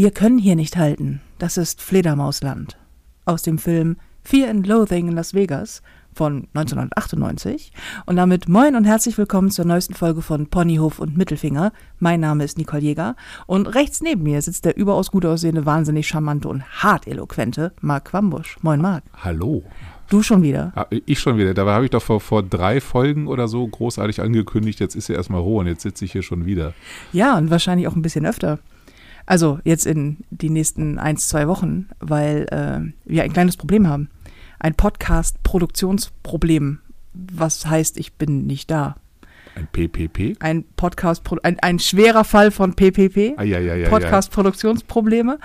Wir können hier nicht halten. Das ist Fledermausland. Aus dem Film Fear and Loathing in Las Vegas von 1998. Und damit moin und herzlich willkommen zur neuesten Folge von Ponyhof und Mittelfinger. Mein Name ist Nicole Jäger und rechts neben mir sitzt der überaus gut aussehende, wahnsinnig charmante und hart eloquente Marc Quambusch. Moin Marc. Hallo. Du schon wieder? Ah, Ich schon wieder. Dabei habe ich doch vor, vor drei Folgen oder so großartig angekündigt, jetzt ist er erstmal roh und jetzt sitze ich hier schon wieder. Ja, und wahrscheinlich auch ein bisschen öfter. Also jetzt in die nächsten ein, zwei Wochen, weil äh, wir ein kleines Problem haben. Ein Podcast-Produktionsproblem. Was heißt, ich bin nicht da. Ein PPP? Ein Podcast, ein, ein schwerer Fall von PPP. Ah, ja, ja, ja. Podcast-Produktionsprobleme.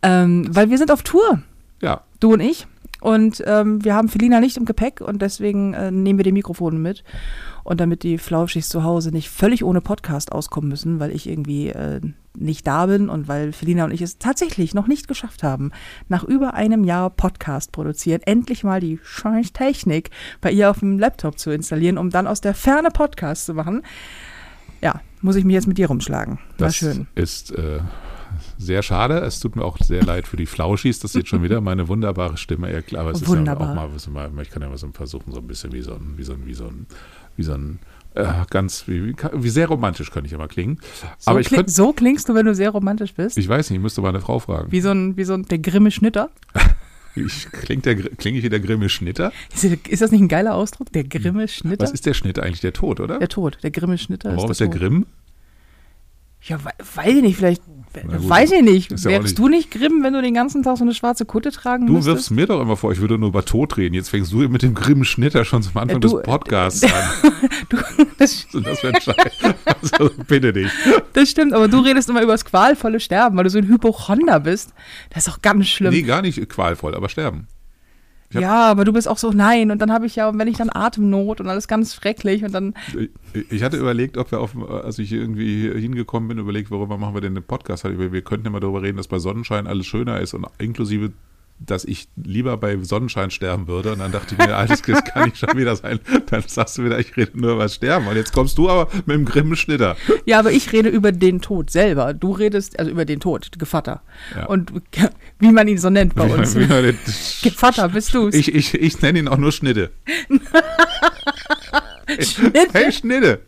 Ähm, weil wir sind auf Tour, Ja. du und ich. Und ähm, wir haben Felina nicht im Gepäck und deswegen äh, nehmen wir die Mikrofone mit. Und damit die Flauschis zu Hause nicht völlig ohne Podcast auskommen müssen, weil ich irgendwie äh, nicht da bin und weil Felina und ich es tatsächlich noch nicht geschafft haben, nach über einem Jahr Podcast produzieren, endlich mal die scheiß Technik bei ihr auf dem Laptop zu installieren, um dann aus der Ferne Podcast zu machen. Ja, muss ich mich jetzt mit dir rumschlagen. War Das schön. ist äh, sehr schade. Es tut mir auch sehr leid für die Flauschis. Das ist jetzt schon wieder meine wunderbare Stimme. Klar, aber es Wunderbar. ist ja auch mal, ich kann ja mal so versuchen, so ein bisschen wie so ein, wie so ein, wie so ein, wie so ein äh, ganz, wie, wie, sehr romantisch kann ich immer klingen. So, aber ich kling, könnte, so klingst du, wenn du sehr romantisch bist. ich weiß nicht, ich müsste meine Frau fragen. Wie so ein, wie so ein der grimme Schnitter. Ich, klingt der, klinge ich wie der grimme Schnitter? Ist, ist das nicht ein geiler Ausdruck? Der grimme Schnitter? Was ist der Schnitter eigentlich? Der Tod, oder? der Tod. Der grimme Schnitter Warum ist ist der. Grimm? Ja, we weiß ich nicht, vielleicht. Weiß ich nicht. ja Wärst nicht- du nicht grimm, wenn du den ganzen Tag so eine schwarze Kutte tragen Du müsstest? wirfst mir doch immer vor, ich würde nur über Tod reden. Jetzt fängst du mit dem grimmen Schnitter schon zum Anfang Äh, du- des Podcasts an. Du, das, das wird scheiße. Also bitte dich. das stimmt, aber du redest immer über das qualvolle Sterben, weil du so ein Hypochonder bist. Das ist auch ganz schlimm. Nee, gar nicht qualvoll, aber sterben. Hab- ja, aber du bist auch so, nein, und dann habe ich ja, wenn ich dann Atemnot und alles ganz schrecklich und dann, Ich- Ich hatte überlegt, ob wir auf, als ich irgendwie hier hingekommen bin, überlegt, worüber machen wir denn den Podcast? Überlegt, Wir könnten ja mal darüber reden, dass bei Sonnenschein alles schöner ist und inklusive, dass ich lieber bei Sonnenschein sterben würde. Und dann dachte ich mir, altes das kann nicht schon wieder sein. Dann sagst du wieder, ich rede nur über Sterben. Und jetzt kommst du aber mit dem grimmen Schnitter. ja, aber ich rede über den Tod selber. Du redest, also über den Tod, Gevatter. Ja. Und wie man ihn so nennt bei Wie uns. wie den- Gevatter bist du's. Ich, ich, ich nenne ihn auch nur Schnitte. Schnitte? Hey, Schnitte!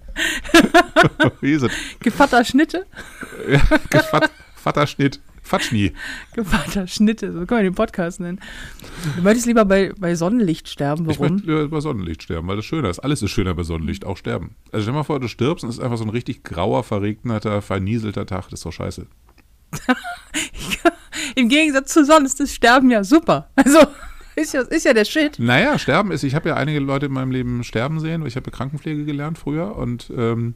Wie ist es? Gevatter Schnitte? Ja, Gevat- Vaterschnitt. Fatschni. Gevatter Schnitte, so können wir den Podcast nennen. Du möchtest lieber bei, bei Sonnenlicht sterben, Ich warum? möchte lieber bei Sonnenlicht sterben, weil das schöner ist. Alles ist schöner bei Sonnenlicht, auch sterben. Also stell dir mal vor, du stirbst und es ist einfach so ein richtig grauer, verregneter, vernieselter Tag. Das ist doch scheiße. Im Gegensatz zu Sonne ist das Sterben ja super. Also, ist ja, ist ja der Shit. Naja, sterben ist, ich habe ja einige Leute in meinem Leben sterben sehen, weil ich habe ja Krankenpflege gelernt früher und ähm,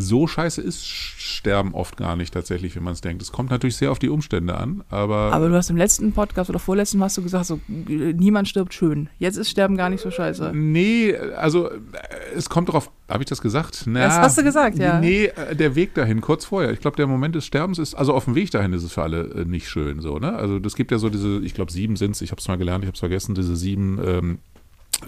so scheiße ist Sterben oft gar nicht tatsächlich, wie man es denkt. Es kommt natürlich sehr auf die Umstände an, aber, Aber du hast im letzten Podcast oder vorletzten hast du gesagt, so, niemand stirbt schön. Jetzt ist Sterben gar nicht so scheiße. nee, also äh, es kommt darauf, habe ich das gesagt? Na, Das hast du gesagt, ja. Nee, äh, der Weg dahin, kurz vorher. Ich glaube, der Moment des Sterbens ist, also auf dem Weg dahin ist es für alle äh, nicht schön so, ne? Also das gibt ja so diese, ich glaube sieben sind es, ich habe es mal gelernt, ich habe es vergessen, diese sieben ähm,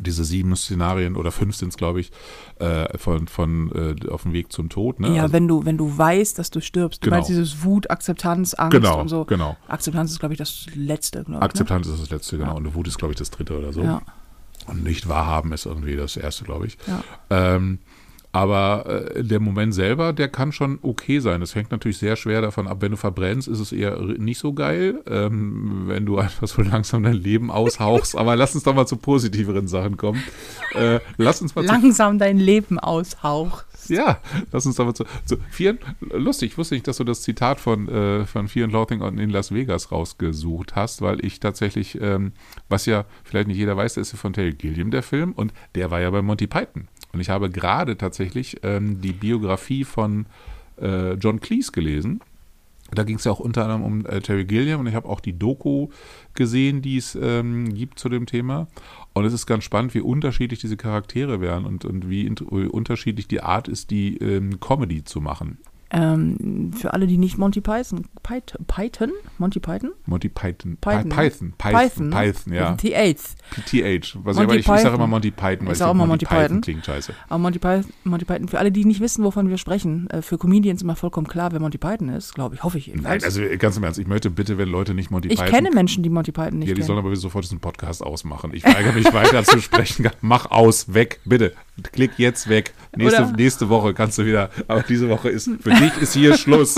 diese sieben Szenarien oder fünf sind es, glaube ich, äh, von, von äh, auf dem Weg zum Tod. Ne? Ja, Also- wenn du, wenn du weißt, dass du stirbst. Du Genau. meinst dieses Wut, Akzeptanz, Angst Genau, und so. genau. Akzeptanz ist, glaube ich, das Letzte. Ich, Akzeptanz ist das letzte, genau. Ja. Und Wut ist, glaube ich, das dritte oder so. Ne? Ja. Und nicht wahrhaben ist irgendwie das erste, glaube ich. Ja. Ähm, aber äh, der Moment selber, der kann schon okay sein. Das hängt natürlich sehr schwer davon ab. Wenn du verbrennst, ist es eher nicht so geil. Ähm, wenn du einfach so langsam dein Leben aushauchst. aber lass uns doch mal zu positiveren Sachen kommen. Äh, lass uns mal zu Langsam dein Leben aushauchst. Ja, lass uns aber zu, zu Fear, lustig, ich wusste nicht, dass du das Zitat von, äh, von Fear and Loathing in Las Vegas rausgesucht hast, weil ich tatsächlich, ähm, was ja vielleicht nicht jeder weiß, der ist ja von Terry Gilliam der Film und der war ja bei Monty Python. Und ich habe gerade tatsächlich ähm, die Biografie von äh, John Cleese gelesen. Da ging es ja auch unter anderem um äh, Terry Gilliam und ich habe auch die Doku gesehen, die es ähm, gibt zu dem Thema. Und es ist ganz spannend, wie unterschiedlich diese Charaktere wären und, und wie, wie unterschiedlich die Art ist, die ähm, Comedy zu machen. Ähm, für alle, die nicht Monty Python, Python, Python? Monty Python? Monty Python. Python, ne? Python. Python. Python, ja. TH. PTH. Was Monty ich, ich sage Python. immer Monty Python, weil Ich ich sag auch mal Monty Monty Python Python. klingt scheiße. Aber Monty Python, Monty Python, für alle, die nicht wissen, wovon wir sprechen, äh, für Comedians immer vollkommen klar, wer Monty Python ist, glaube ich, hoffe ich Nein, jedenfalls. also ganz im Ernst, ich möchte bitte, wenn Leute nicht Monty ich Python kenne Menschen, die Monty Python nicht Ja, die kennen. sollen aber sofort diesen Podcast ausmachen. Ich weigere mich weiter zu sprechen. Mach aus, weg, bitte. Klick jetzt weg. Nächste, Oder- nächste Woche kannst du wieder. Aber diese Woche ist, für dich ist hier Schluss.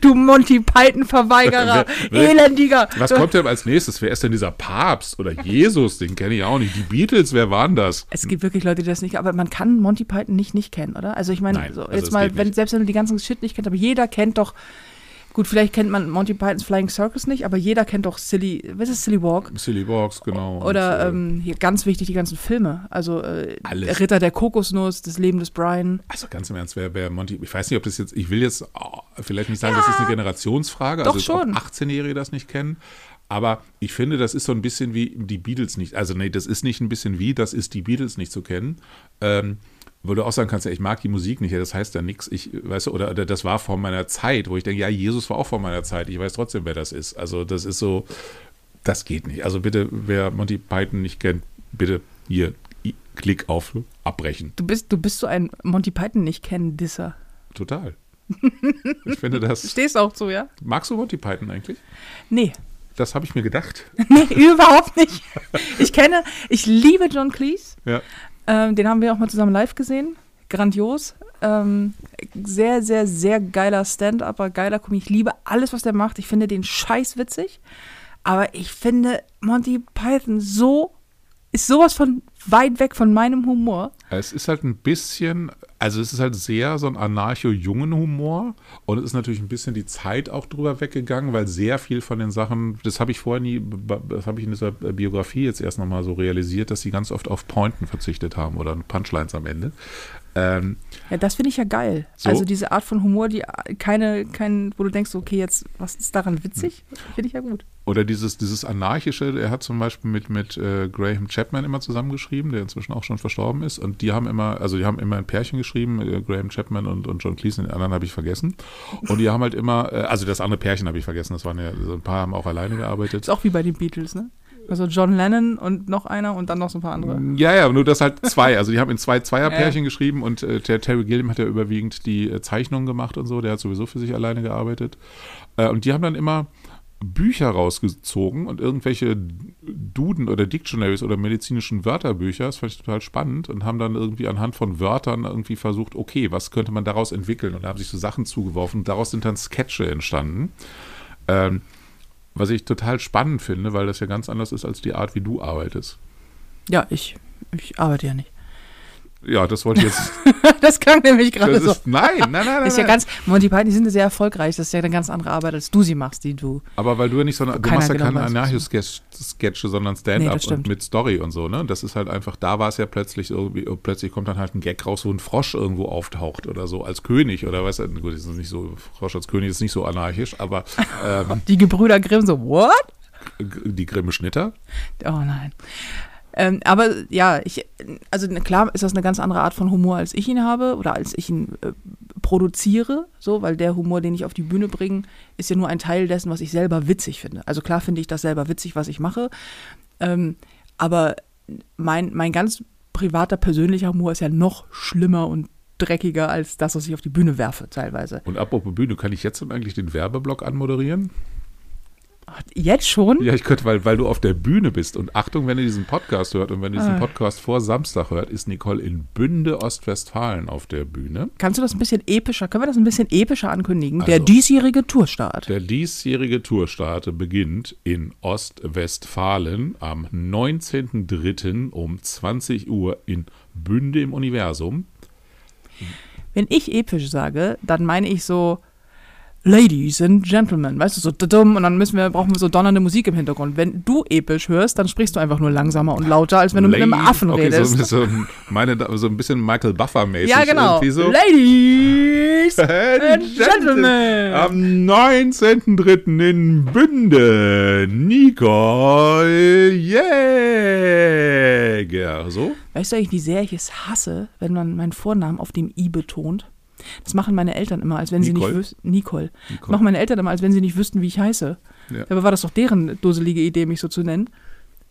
Du Monty Python-Verweigerer, elendiger. Was kommt denn als nächstes? Wer ist denn dieser Papst oder Jesus? Den kenne ich auch nicht. Die Beatles, wer waren das? Es gibt wirklich Leute, die das nicht, aber man kann Monty Python nicht nicht kennen, oder? Also ich meine, so, also jetzt mal, wenn, selbst wenn du die ganzen Shit nicht kennst, aber jeder kennt doch, gut, vielleicht kennt man Monty Pythons Flying Circus nicht, aber jeder kennt doch Silly, was ist Silly Walk? Silly Box, genau. Oder Und, äh, ähm, hier ganz wichtig, die ganzen Filme. Also äh. Ritter der Kokosnuss, das Leben des Brian. Also ganz im Ernst, wer, wer Monty, ich weiß nicht, ob das jetzt, ich will jetzt oh, vielleicht nicht sagen, das ist eine Generationsfrage, Doch also schon. ob 18-Jährige das nicht kennen, aber ich finde, das ist so ein bisschen wie die Beatles nicht, also nee, das ist nicht ein bisschen wie, das ist die Beatles nicht zu kennen, ähm, wo du auch sagen kannst, ja, ich mag die Musik nicht, ja, das heißt ja nichts, ich, weißt du, oder, oder das war vor meiner Zeit, wo ich denke, ja, Jesus war auch vor meiner Zeit, ich weiß trotzdem, wer das ist, also das ist so, das geht nicht, also bitte, wer Monty Python nicht kennt, bitte hier, Klick auf Abbrechen. Du bist, du bist so ein Monty Python nicht kennen Disser. Total. Ich finde das. Stehst auch so, ja? Magst du Monty Python eigentlich? Nee. Das habe ich mir gedacht. Nee, überhaupt nicht. Ich kenne, ich liebe John Cleese. Ja. Ähm, den haben wir auch mal zusammen live gesehen. Grandios. Ähm, sehr, sehr, sehr geiler Stand-Upper, geiler Komik. Ich liebe alles, was der macht. Ich finde den scheiß witzig. Aber ich finde Monty Python so, ist sowas von weit weg von meinem Humor. Es ist halt ein bisschen, also es ist halt sehr so ein anarcho-jungen Humor und es ist natürlich ein bisschen die Zeit auch drüber weggegangen, weil sehr viel von den Sachen, das habe ich vorher nie, das habe ich in dieser Biografie jetzt erst nochmal so realisiert, dass sie ganz oft auf Pointen verzichtet haben oder Punchlines am Ende. Ähm, Ja, das finde ich ja geil. So. Also diese Art von Humor, die keine, kein, wo du denkst, okay, jetzt, was ist daran witzig? Finde ich ja gut. Oder dieses, dieses Anarchische, er hat zum Beispiel mit, mit äh, Graham Chapman immer zusammengeschrieben, der inzwischen auch schon verstorben ist. Und die haben immer, also die haben immer ein Pärchen geschrieben, äh, Graham Chapman und, und John Cleese, den anderen habe ich vergessen. Und die haben halt immer, äh, also das andere Pärchen habe ich vergessen, das waren ja, so ein paar haben auch alleine gearbeitet. Ist auch wie bei den Beatles, ne? Also John Lennon und noch einer und dann noch so ein paar andere. Ja, ja, nur das halt zwei. Also die haben in zwei Zweierpärchen geschrieben und äh, der Terry Gilliam hat ja überwiegend die äh, Zeichnungen gemacht und so. Der hat sowieso für sich alleine gearbeitet. Äh, und die haben dann immer Bücher rausgezogen und irgendwelche Duden oder Dictionaries oder medizinischen Wörterbücher, das fand ich total spannend, und haben dann irgendwie anhand von Wörtern irgendwie versucht, okay, was könnte man daraus entwickeln? Und da haben sich so Sachen zugeworfen. Daraus sind dann Sketche entstanden. Ähm, was ich total spannend finde, weil das ja ganz anders ist als die Art, wie du arbeitest. Ja, ich, ich arbeite ja nicht. Ja, das wollte ich jetzt. Das klang nämlich gerade so. ist, nein, nein, nein, nein. Ist ja nein. ganz, Monty Python, die sind ja sehr erfolgreich. Das ist ja eine ganz andere Arbeit, als du sie machst, die du. Aber weil du ja nicht so, du Keiner machst ja genau keine Anarcho-Sketche, sondern Nee, Stand-up stimmt. und mit Story und so, ne? Das ist halt einfach, da war es ja plötzlich irgendwie, oh, plötzlich kommt dann halt ein Gag raus, wo ein Frosch irgendwo auftaucht oder so, als König oder was, gut, das ist nicht so, Frosch als König ist nicht so anarchisch, aber ähm, Die Gebrüder Grimm so, what? die Grimme Schnitter, Oh nein. Ähm, aber ja, ich, also klar ist das eine ganz andere Art von Humor, als ich ihn habe oder als ich ihn äh, produziere, so, weil der Humor, den ich auf die Bühne bringe, ist ja nur ein Teil dessen, was ich selber witzig finde. Also klar finde ich das selber witzig, was ich mache, ähm, aber mein, mein ganz privater, persönlicher Humor ist ja noch schlimmer und dreckiger als das, was ich auf die Bühne werfe, teilweise. Und apropos Bühne, kann ich jetzt dann eigentlich den Werbeblock anmoderieren? Jetzt schon? Ja, ich könnte, weil, weil du auf der Bühne bist. Und Achtung, wenn ihr diesen Podcast hört und wenn ihr diesen Ah. Podcast vor Samstag hört, ist Nicole in Bünde, Ostwestfalen auf der Bühne. Kannst du das ein bisschen epischer, können wir das ein bisschen epischer ankündigen? Der Also- diesjährige Tourstart. Der diesjährige Tourstart beginnt in Ostwestfalen am 19.03. um 20 Uhr in Bünde im Universum. Wenn ich episch sage, dann meine ich so Ladies and Gentlemen, weißt du, so dumm und dann müssen wir, brauchen wir so donnernde Musik im Hintergrund. Wenn du episch hörst, dann sprichst du einfach nur langsamer und lauter, als wenn du mit einem Lady- Affen okay, redest. So, so, ein- meine, so ein bisschen Michael Buffer-mäßig. ja, genau. So. Ladies and Gentlemen. Am 19.03. in Bünde, Nicole Jäger. So? Weißt du eigentlich, wie sehr ich es hasse, wenn man meinen Vornamen auf dem I betont? Das machen meine Eltern immer, als wenn sie nicht Nicole? wüssten. Nicole. Das Nicole. machen meine Eltern immer, als wenn sie nicht wüssten, wie ich heiße. Ja. Dabei war das doch deren dusselige Idee, mich so zu nennen.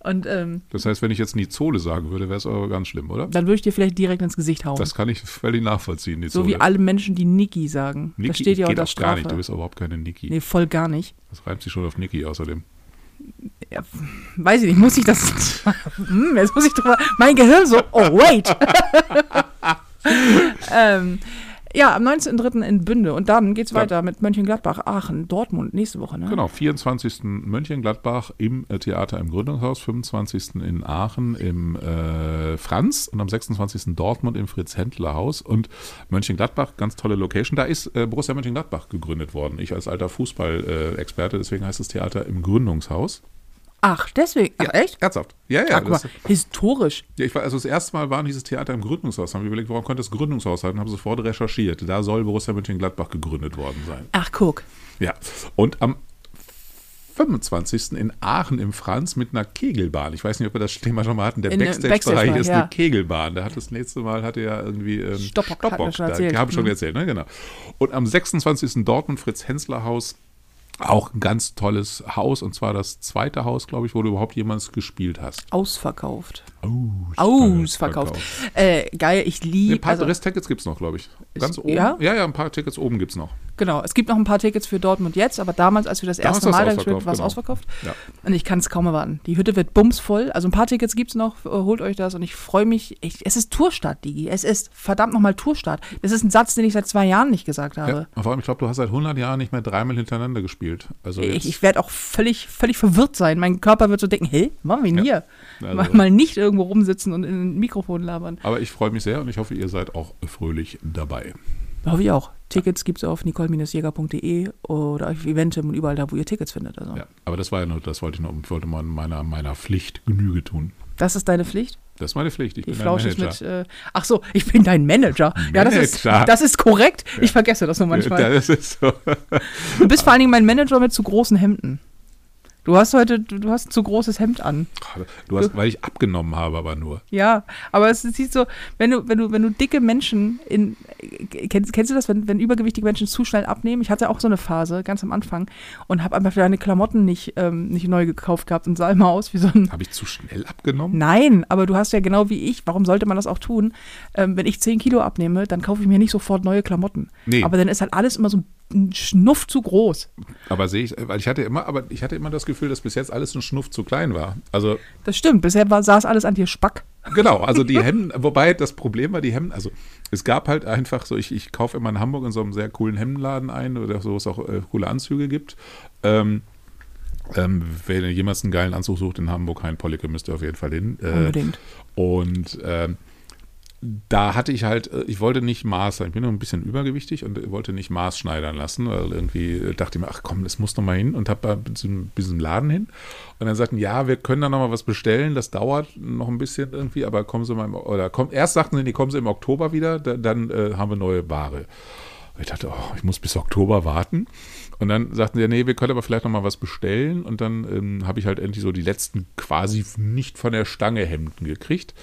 Und ähm, Das heißt, wenn ich jetzt Nizole sagen würde, wäre es aber ganz schlimm, oder? dann würde ich dir vielleicht direkt ins Gesicht hauen. Das kann ich völlig nachvollziehen. so wie Nizole. alle Menschen, die Niki sagen. Niki das steht ja unter auch gar Strafe. nicht. Du bist überhaupt keine Niki. nee, voll gar nicht. Das reimt sich schon auf Niki außerdem. Ja, weiß ich nicht, muss ich das. hm, jetzt muss ich drüber. Mein Gehirn so, oh, wait. ähm, ja, am 19.03. in Bünde. Und dann geht's Ja. weiter mit Mönchengladbach, Aachen, Dortmund nächste Woche, ne? Genau, 24. Mönchengladbach im äh, Theater im Gründungshaus, 25. in Aachen im äh, Franz und am 26. Dortmund im Fritz-Händler-Haus. Und Mönchengladbach, ganz tolle Location. Da ist äh, Borussia Mönchengladbach gegründet worden. Ich als alter Fußball-Experte, deswegen heißt das Theater im Gründungshaus. Ach, deswegen. Ach, echt? Ernsthaft? Ja, ja. Ach, guck das, mal, historisch. ja ich war, also das erste Mal war dieses Theater im Gründungshaus. Haben wir überlegt, warum könnte das Gründungshaus sein? Haben sofort recherchiert. Da soll Borussia Mönchengladbach gegründet worden sein. Ach, guck. Ja, und am 25. in Aachen im Franz mit einer Kegelbahn. Ich weiß nicht, ob wir das Thema schon mal hatten. Der Backstage-Bereich Backstage-Bereich, ist ja. eine Kegelbahn. Da hat das letzte Mal hatte ja irgendwie ähm, Stoppock, wir schon da, erzählt. Habe ich schon Mhm. erzählt, ne? Genau. Und am 26. Dortmund Fritz-Hensler-Haus. Auch ein ganz tolles Haus und zwar das zweite Haus, glaube ich, wo du überhaupt jemals gespielt hast. Ausverkauft. Ausverkauft. Ausverkauft. Äh, geil, ich Ein liebe. paar Also, Resttickets gibt es noch, glaube ich. Ganz Ist- oben. ja? ja, ja, ein paar Tickets oben gibt es noch. genau, es gibt noch ein paar Tickets für Dortmund jetzt, aber damals, als wir das Damals erste Mal da gespielt haben, ausverkauft, war es genau. ausverkauft. Ja. Und ich kann es kaum erwarten. Die Hütte wird bumsvoll. Also ein paar Tickets gibt es noch. äh, Holt euch das. Und ich freue mich. Ich, es ist Tourstart, Digi. Es ist verdammt nochmal Tourstart. Das ist ein Satz, den ich seit zwei Jahren nicht gesagt Ja, habe. und vor allem, ich glaube, du hast seit 100 Jahren nicht mehr dreimal hintereinander gespielt. Also Ich, ich werde auch völlig, völlig verwirrt sein. Mein Körper wird so denken, hä, machen wir denn hier? Also- Mal, mal nicht irgendwo rumsitzen und in ein Mikrofon labern. Aber ich freue mich sehr und ich hoffe, ihr seid auch fröhlich dabei. Hoffe ich auch. Tickets gibt es auf nicole-jäger.de oder auf Eventim und überall da, wo ihr Tickets findet. Also. Ja, aber das war ja nur, das wollte ich noch, wollte mal meiner, meiner Pflicht Genüge tun. Das ist deine Pflicht? Das ist meine Pflicht. Ich Die bin ein Flausch ist Manager. mit. Äh, ach so, ich bin dein Manager. Ja, das ist, Manager. das ist korrekt. Ich vergesse das nur manchmal. Das ist so. Du bist vor allen Dingen mein Manager mit zu großen Hemden. Du hast heute, du, du hast ein zu großes Hemd an. Du hast, weil ich abgenommen habe, aber nur. Ja, aber es sieht so, wenn du, wenn du, wenn du dicke Menschen in, kennst, kennst du das, wenn, wenn übergewichtige Menschen zu schnell abnehmen? Ich hatte auch so eine Phase, ganz am Anfang, und habe einfach deine Klamotten nicht, ähm, nicht neu gekauft gehabt und sah immer aus wie so ein. Habe ich zu schnell abgenommen? Nein, aber du hast ja genau wie ich, warum sollte man das auch tun? Ähm, wenn ich 10 Kilo abnehme, dann kaufe ich mir nicht sofort neue Klamotten. Nee. Aber dann ist halt alles immer so ein Schnuff zu groß. Aber sehe ich, weil ich hatte immer, aber ich hatte immer das Gefühl, dass bis jetzt alles ein Schnuff zu klein war. Also Das stimmt, bisher war, saß alles an dir Spack. Genau, also die Hemden, wobei das Problem war, die Hemden, also es gab halt einfach so, ich, ich kaufe immer in Hamburg in so einem sehr coolen Hemdenladen ein, oder so, wo es auch äh, coole Anzüge gibt. Ähm, ähm, wenn ihr jemals einen geilen Anzug sucht in Hamburg, Hein Pollicke, müsst ihr auf jeden Fall hin. Äh, Unbedingt. Und ähm, da hatte ich halt, äh, ich wollte nicht Maß, ich bin noch ein bisschen übergewichtig und wollte nicht Maß schneidern lassen, weil irgendwie äh, dachte ich mir, ach komm, das muss noch mal hin und habe ein bisschen, Laden hin. Und dann sagten, ja, wir können da noch mal was bestellen, das dauert noch ein bisschen irgendwie, aber kommen Sie mal, im, oder kommt, erst sagten sie, nee, kommen Sie im Oktober wieder, da, dann äh, haben wir neue Ware. Und ich dachte, oh, ich muss bis Oktober warten. Und dann sagten sie, nee, wir können aber vielleicht noch mal was bestellen. Und dann ähm, habe ich halt endlich so die letzten quasi nicht von der Stange Hemden gekriegt.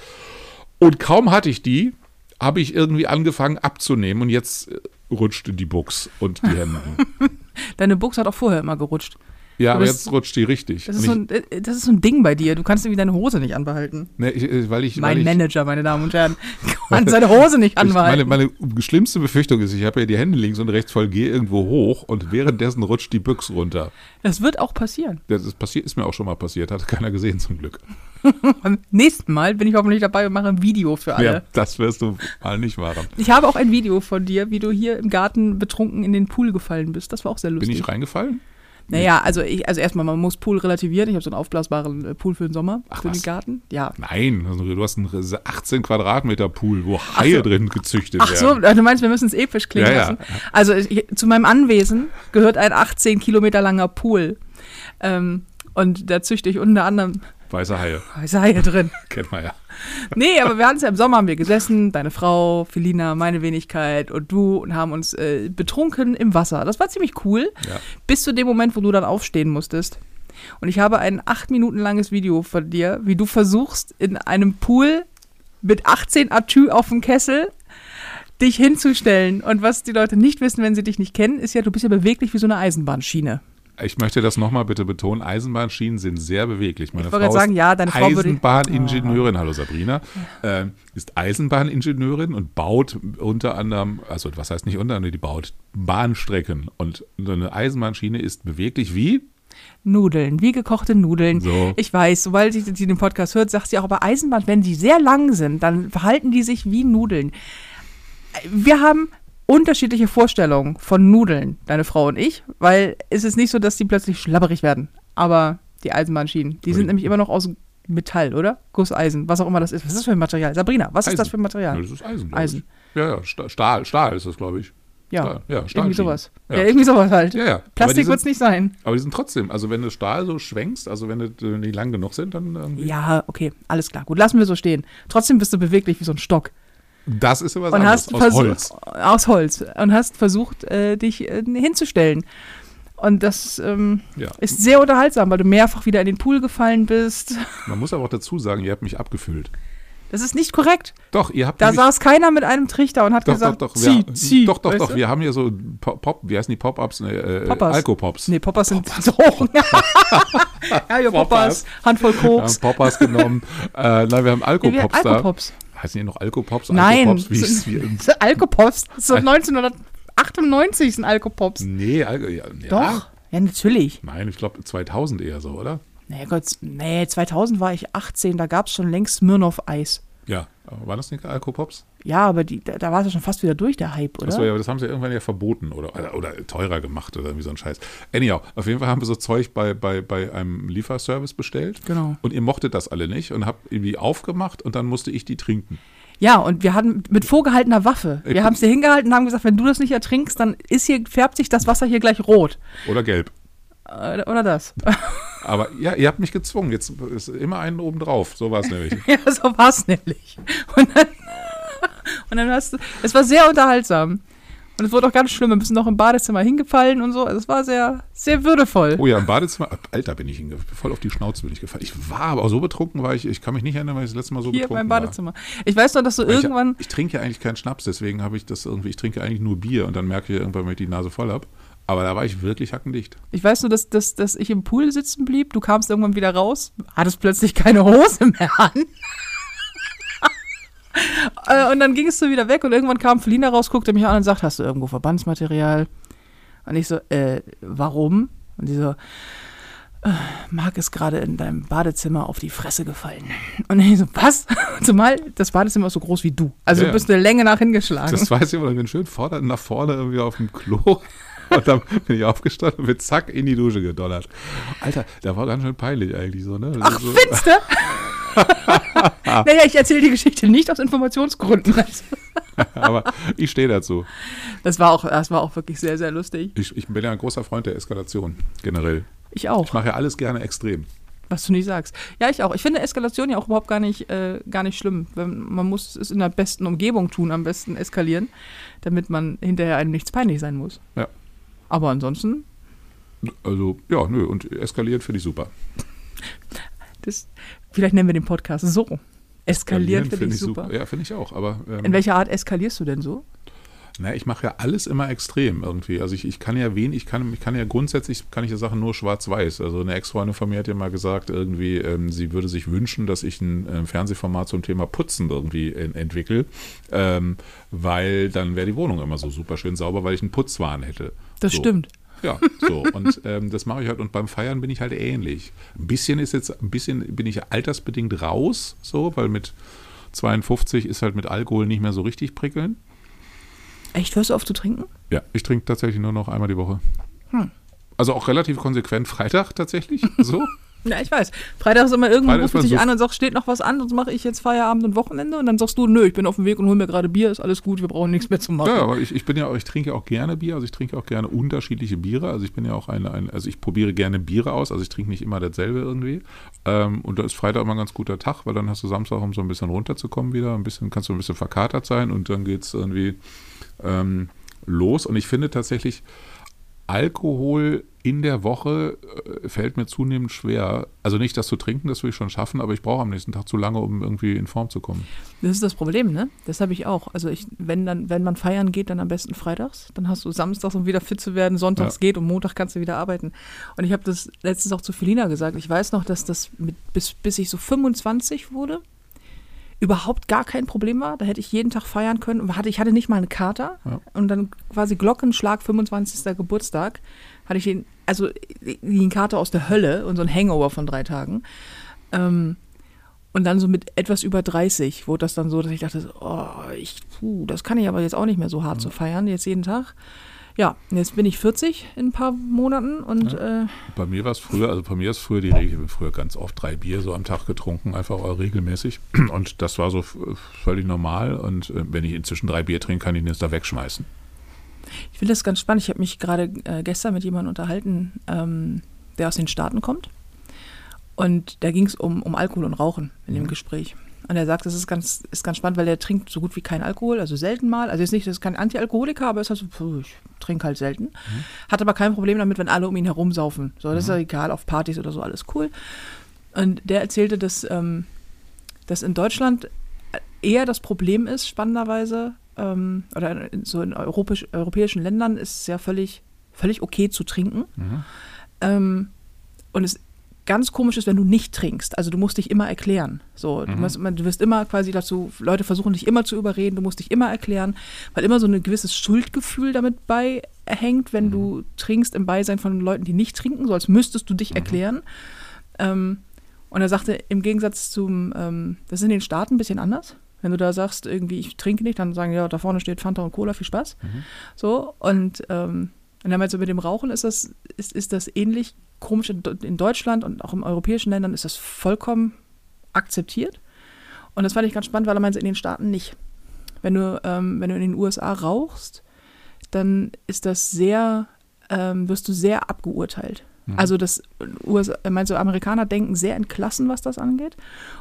Und kaum hatte ich die, habe ich irgendwie angefangen abzunehmen und jetzt äh, rutschte die Buchs und die Hemden. Deine Buchse hat auch vorher immer gerutscht. Ja, Du aber bist- jetzt rutscht die richtig. Das ist, so ein, äh, das ist so ein Ding bei dir. Du kannst irgendwie deine Hose nicht anbehalten. ne, ich, äh, weil ich, weil Mein ich, Manager, meine Damen und Herren, kann seine Hose nicht ich meine, anbehalten. meine schlimmste Befürchtung ist, ich habe ja die Hände links und rechts voll, gehe irgendwo hoch und währenddessen rutscht die Büchs runter. Das wird auch passieren. Das ist, passiert, ist mir auch schon mal passiert, hat keiner gesehen zum Glück. Beim nächsten Mal bin ich hoffentlich dabei und mache ein Video für alle. Ja, das wirst du mal nicht machen. Ich habe auch ein Video von dir, wie du hier im Garten betrunken in den Pool gefallen bist. Das war auch sehr lustig. Bin ich reingefallen? Naja, also, ich, also erstmal, man muss Pool relativieren. Ich habe so einen aufblasbaren äh, Pool für den Sommer, Ach, für was? den Garten. Ja. Nein, du hast einen 18 Quadratmeter Pool, wo Haie so. drin gezüchtet Ach so, werden. du meinst, wir müssen es episch klingen Ja, ja. lassen. Also ich, zu meinem Anwesen gehört ein 18 Kilometer langer Pool. Ähm, und da züchte ich unter anderem Weiße Haie, weiße Haie drin. kennt man ja. Nee, aber wir hatten es ja im Sommer, haben wir gesessen, deine Frau, Felina, meine Wenigkeit und du und haben uns äh, betrunken im Wasser. Das war ziemlich cool, Ja. bis zu dem Moment, wo du dann aufstehen musstest. Und ich habe ein acht Minuten langes Video von dir, wie du versuchst, in einem Pool mit 18 Atü auf dem Kessel dich hinzustellen. Und was die Leute nicht wissen, wenn sie dich nicht kennen, ist ja, du bist ja beweglich wie so eine Eisenbahnschiene. Ich möchte das nochmal bitte betonen. Eisenbahnschienen sind sehr beweglich. Meine Ich wollte Frau gerade sagen, ist ja, deine Frau Eisenbahningenieurin, hallo Sabrina, ähm, ist Eisenbahningenieurin und baut unter anderem, also was heißt nicht unter anderem, die baut Bahnstrecken. Und so eine Eisenbahnschiene ist beweglich wie? Nudeln, wie gekochte Nudeln. So. Ich weiß, sobald sie sie den Podcast hört, sagt sie auch, aber Eisenbahn, wenn die sehr lang sind, dann verhalten die sich wie Nudeln. Wir haben unterschiedliche Vorstellungen von Nudeln, deine Frau und ich, weil es ist nicht so, dass die plötzlich schlabberig werden. Aber die Eisenbahnschienen, die sind Ui. nämlich immer noch aus Metall, oder? Gusseisen, was auch immer das ist. Was ist das für ein Material? Sabrina, was ist Eisen. das für ein Material? Ja, das ist Eisen. Eisen. Ich. Ja, ja, Sta- Stahl, Stahl ist das, glaube ich. Ja, Stahl, ja, irgendwie Stahlschienen. sowas. Ja. Ja. irgendwie sowas halt. Ja, ja. Plastik sind- wird es nicht sein. Aber die sind trotzdem, also wenn du Stahl so schwenkst, also wenn die, die lang genug sind, dann irgendwie. Ja, okay, alles klar. Gut, lassen wir so stehen. Trotzdem bist du beweglich wie so ein Stock. Das ist immer was und anderes. hast Aus versucht- Holz. Aus Holz. Und hast versucht, äh, dich äh, hinzustellen. Und das ähm, Ja. ist sehr unterhaltsam, weil du mehrfach wieder in den Pool gefallen bist. Man muss aber auch dazu sagen, ihr habt mich abgefüllt. Das ist nicht korrekt. Doch, ihr habt Da saß keiner mit einem Trichter und hat doch, gesagt, doch, doch, zieh, wir, zieh. doch, doch, doch, du? wir haben hier so Pop, wie heißen die Pop-Ups? Ne, äh, Poppers. Alkopops. Nee, Poppers sind Drogen. ja, ja, Poppers. Handvoll Wir haben Koks. Poppers genommen. äh, nein, wir haben Nee, wir- Alkopops da. Alkopops. Heißen die noch Alkopops? Nein. Alkopops, wie ist wie, Alkopops. So 1998 sind Alkopops. Nee, Alko, ja. Doch. Ja, natürlich. Nein, ich glaube 2000 eher so, oder? Nee, Gott, nee, 2000 war ich 18, da gab es schon längst Smirnoff-Eis. Ja. Aber War das nicht Alkopops? Ja, aber die, da, da war es ja schon fast wieder durch, der Hype, oder? Achso, ja, aber das haben sie irgendwann ja verboten oder, oder, oder teurer gemacht oder irgendwie so ein Scheiß. Anyhow, auf jeden Fall haben wir so Zeug bei, bei, bei einem Lieferservice bestellt. Genau. Und ihr mochtet das alle nicht und habt irgendwie aufgemacht und dann musste ich die trinken. Ja, und wir hatten mit vorgehaltener Waffe. Wir haben es dir hingehalten und haben gesagt, wenn du das nicht ertrinkst, dann ist hier, färbt sich das Wasser hier gleich rot. Oder gelb. Äh, Oder das. Aber ja, ihr habt mich gezwungen. Jetzt ist immer einen oben drauf. So war es nämlich. ja, so war es nämlich. Und dann, und dann hast du, es war sehr unterhaltsam. Und es wurde auch ganz schlimm. Wir müssen noch im Badezimmer hingefallen und so. Also es war sehr, sehr würdevoll. Oh ja, im Badezimmer. Alter, bin ich hinge voll auf die Schnauze bin ich gefallen. Ich war aber auch so betrunken, war ich. Ich kann mich nicht erinnern, weil ich das letzte Mal so hier betrunken beim Badezimmer. Ich weiß noch, dass du war. Ich, irgendwann. ich trinke ja eigentlich keinen Schnaps, deswegen habe ich das irgendwie. Ich trinke eigentlich nur Bier und dann merke ich irgendwann, wenn ich die Nase voll habe. Aber da war ich wirklich hackendicht. Ich weiß nur, dass, dass, dass ich im Pool sitzen blieb. Du kamst irgendwann wieder raus, hattest plötzlich keine Hose mehr an. Äh, und dann gingst du wieder weg und irgendwann kam Felina raus, guckte mich an und sagt, hast du irgendwo Verbandsmaterial? Und ich so, äh, warum? Und sie so, äh, Marc ist gerade in deinem Badezimmer auf die Fresse gefallen. Und ich so, was? Zumal das Badezimmer ist so groß wie du. Also Ja, du bist eine Länge nach hingeschlagen. Das weiß ich aber, ich bin schön vorne, nach vorne irgendwie auf dem Klo. Und dann bin ich aufgestanden und bin zack in die Dusche gedonnert. Alter, da war ganz schön peinlich eigentlich so, ne? Ach, so, findest du? naja, ich erzähle die Geschichte nicht aus Informationsgründen. aber ich stehe dazu. Das war, auch, das war auch wirklich sehr, sehr lustig. Ich, ich bin ja ein großer Freund der Eskalation, generell. Ich auch, Ich mache ja alles gerne extrem. was du nicht sagst. Ja, ich auch. Ich finde Eskalation ja auch überhaupt gar nicht, äh, gar nicht schlimm. Man muss es in der besten Umgebung tun, am besten eskalieren, damit man hinterher einem nichts peinlich sein muss. Ja. Aber ansonsten, Also, ja, nö, und eskaliert finde ich super. das, vielleicht nennen wir den Podcast so. Eskalieren finde ich super. Ja, finde ich auch. Aber ähm, In welcher Art eskalierst du denn so? na, ich mache ja alles immer extrem irgendwie. Also ich, ich kann ja wenig, ich kann, ich kann ja grundsätzlich, kann ich ja Sachen nur schwarz-weiß. Also eine Ex-Freundin von mir hat ja mal gesagt, irgendwie, ähm, sie würde sich wünschen, dass ich ein ähm, Fernsehformat zum Thema Putzen irgendwie en entwickle, ähm, weil dann wäre die Wohnung immer so super schön sauber, weil ich einen Putzwahn hätte. Das so. stimmt. Ja, so. Und ähm, das mache ich halt. Und beim Feiern bin ich halt ähnlich. Ein bisschen ist jetzt, ein bisschen bin ich altersbedingt raus, so, weil mit 52 ist halt mit Alkohol nicht mehr so richtig prickeln. Echt, hörst du auf zu trinken? Ja, ich trinke tatsächlich nur noch einmal die Woche. Hm. Also auch relativ konsequent Freitag tatsächlich. So. Ja, ich weiß. Freitag ist immer ist ruft dich so- an und sagt, steht noch was an, sonst mache ich jetzt Feierabend und Wochenende. Und dann sagst du, nö, ich bin auf dem Weg und hol mir gerade Bier, ist alles gut, wir brauchen nichts mehr zu machen. Ja, aber ich, ich bin ja auch, ich trinke auch gerne Bier, also ich trinke auch gerne unterschiedliche Biere. Also ich bin ja auch eine, ein, also ich probiere gerne Biere aus, also ich trinke nicht immer dasselbe irgendwie. Ähm, und da ist Freitag immer ein ganz guter Tag, weil dann hast du Samstag, um so ein bisschen runterzukommen wieder, ein bisschen, kannst du ein bisschen verkatert sein und dann geht es irgendwie ähm, los. Und ich finde tatsächlich, Alkohol in der Woche äh, fällt mir zunehmend schwer. Also nicht das zu trinken, das will ich schon schaffen, aber ich brauche am nächsten Tag zu lange, um irgendwie in Form zu kommen. Das ist das Problem, ne? Das habe ich auch. Also ich, wenn dann, wenn man feiern geht, dann am besten freitags. Dann hast du samstags, um wieder fit zu werden, sonntags Ja. geht und Montag kannst du wieder arbeiten. Und ich habe das letztens auch zu Felina gesagt. Ich weiß noch, dass das mit, bis, bis ich so 25 wurde, überhaupt gar kein Problem war. Da hätte ich jeden Tag feiern können. Ich hatte nicht mal einen Kater. Ja. Und dann quasi Glockenschlag 25. Geburtstag hatte ich den, also wie ein Kater aus der Hölle und so ein Hangover von drei Tagen. Ähm, und dann so mit etwas über 30 wurde das dann so, dass ich dachte, oh, ich, puh, das kann ich aber jetzt auch nicht mehr so hart so feiern, jetzt jeden Tag. Ja, jetzt bin ich 40 in ein paar Monaten und äh, Bei mir war es früher, also bei mir ist früher die Regel, ich habe früher ganz oft drei Bier so am Tag getrunken, einfach regelmäßig. Und das war so völlig normal. Und äh, wenn ich inzwischen drei Bier trinke, kann ich das da wegschmeißen. ich finde das ganz spannend. Ich habe mich gerade äh, gestern mit jemandem unterhalten, ähm, der aus den Staaten kommt. Und da ging es um, um Alkohol und Rauchen in dem Gespräch. Und er sagt, das ist ganz, ist ganz spannend, weil er trinkt so gut wie keinen Alkohol, also selten mal. Also jetzt nicht, das ist kein Antialkoholiker, aber ist halt so, puh, ich trinke halt selten. Hat aber kein Problem damit, wenn alle um ihn herum saufen. So, das ist ja egal, auf Partys oder so, alles cool. Und der erzählte, dass, ähm, dass in Deutschland eher das Problem ist, spannenderweise, ähm, oder in, so in europäisch, europäischen Ländern ist es ja völlig, völlig okay zu trinken. Ähm, und es ganz komisch ist, wenn du nicht trinkst. Also du musst dich immer erklären. So, du, musst, immer- du wirst immer quasi dazu, Leute versuchen dich immer zu überreden, du musst dich immer erklären, weil immer so ein gewisses Schuldgefühl damit beihängt, wenn du trinkst im Beisein von Leuten, die nicht trinken, so als müsstest du dich erklären. Ähm, und er sagte, im Gegensatz zum, ähm, das ist in den Staaten ein bisschen anders. Wenn du da sagst, irgendwie, ich trinke nicht, dann sagen, ja, da vorne steht Fanta und Cola, viel Spaß. So, und, ähm, und meinte, so mit dem Rauchen ist das, ist, ist das ähnlich komisch in, in Deutschland und auch in europäischen Ländern ist das vollkommen akzeptiert. Und das fand ich ganz spannend, weil er meinte, in den Staaten nicht. Wenn du, ähm, wenn du in den USA rauchst, dann ist das sehr, ähm, wirst du sehr abgeurteilt. Also das USA, meint so, Amerikaner denken sehr in Klassen, was das angeht.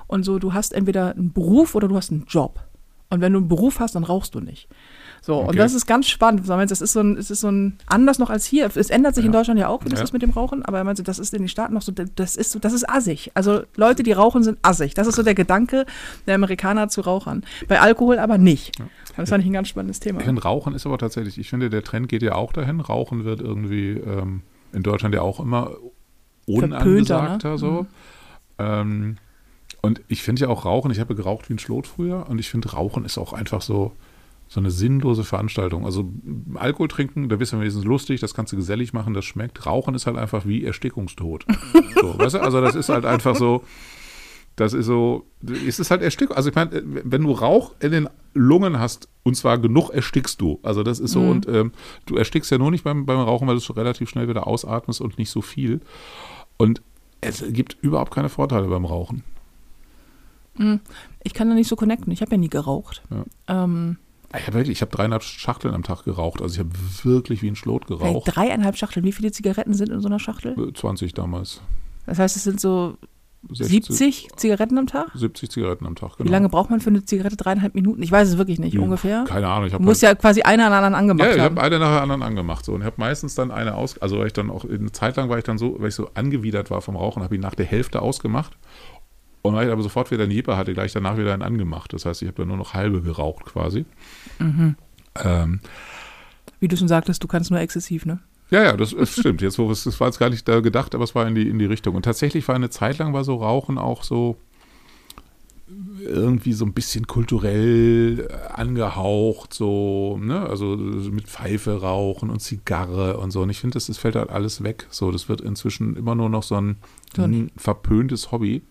Und so, du hast entweder einen Beruf oder du hast einen Job. Und wenn du einen Beruf hast, dann rauchst du nicht. So, und Okay. das ist ganz spannend. Das ist so ein, es ist so ein anders noch als hier. Es ändert sich in Ja. Deutschland ja auch, wie das Ja. ist mit dem Rauchen, aber er meinte, das ist in den Staaten noch so, das ist so, das ist assig. Also Leute, die rauchen, sind assig. Das ist so der Gedanke der Amerikaner zu Rauchern. Bei Alkohol aber nicht. Und Das fand ich ein ganz spannendes Thema. Ich finde, Rauchen ist aber tatsächlich, ich finde, der Trend geht ja auch dahin. Rauchen wird irgendwie ähm, in Deutschland ja auch immer unangesagter ne? so. Ähm, und ich finde ja auch Rauchen, ich habe geraucht wie ein Schlot früher und ich finde, Rauchen ist auch einfach so, so eine sinnlose Veranstaltung. Also Alkohol trinken, da bist du wenigstens lustig, das kannst du gesellig machen, das schmeckt. Rauchen ist halt einfach wie Erstickungstod. so, weißt du? Also das ist halt einfach so, das ist so, es ist halt Erstickung. Also ich meine, wenn du Rauch in den Lungen hast, und zwar genug erstickst du. Also das ist so, Mhm. und ähm, du erstickst ja nur nicht beim, beim Rauchen, weil du es relativ schnell wieder ausatmest und nicht so viel. Und es gibt überhaupt keine Vorteile beim Rauchen. Ich kann da nicht so connecten. Ich habe ja nie geraucht. Ähm, Ich habe wirklich, ich habe dreieinhalb Schachteln am Tag geraucht. Also ich habe wirklich wie ein Schlot geraucht. dreieinhalb Schachteln. Wie viele Zigaretten sind in so einer Schachtel? Äh, 20 damals. Das heißt, es sind so 60, 70 Zigaretten am Tag? 70 Zigaretten am Tag, genau. Wie lange braucht man für eine Zigarette? Dreieinhalb Minuten? Ich weiß es wirklich nicht, Ja, ungefähr. Keine Ahnung. Ich Du musst ja quasi eine an der anderen angemacht Ja, ich habe eine nach der anderen angemacht. So. Und ich habe meistens dann eine aus, also weil ich dann auch, eine Zeit lang war ich dann so, weil ich so angewidert war vom Rauchen, habe ich nach der Hälfte ausgemacht. Und weil ich aber sofort wieder einen Jeper hatte, gleich danach wieder einen angemacht. Das heißt, ich habe dann nur noch halbe geraucht quasi. Mhm. Ähm, Wie du schon sagtest, du kannst nur exzessiv, ne? ja, ja, das, das stimmt. Jetzt, wo es, das war jetzt gar nicht da gedacht, aber es war in die, in die Richtung. Und tatsächlich war eine Zeit lang war so Rauchen auch so irgendwie so ein bisschen kulturell äh, angehaucht, so, ne, also mit Pfeife rauchen und Zigarre und so. Und ich finde, das, das fällt halt alles weg. So, das wird inzwischen immer nur noch so ein, So ein verpöntes Hobby.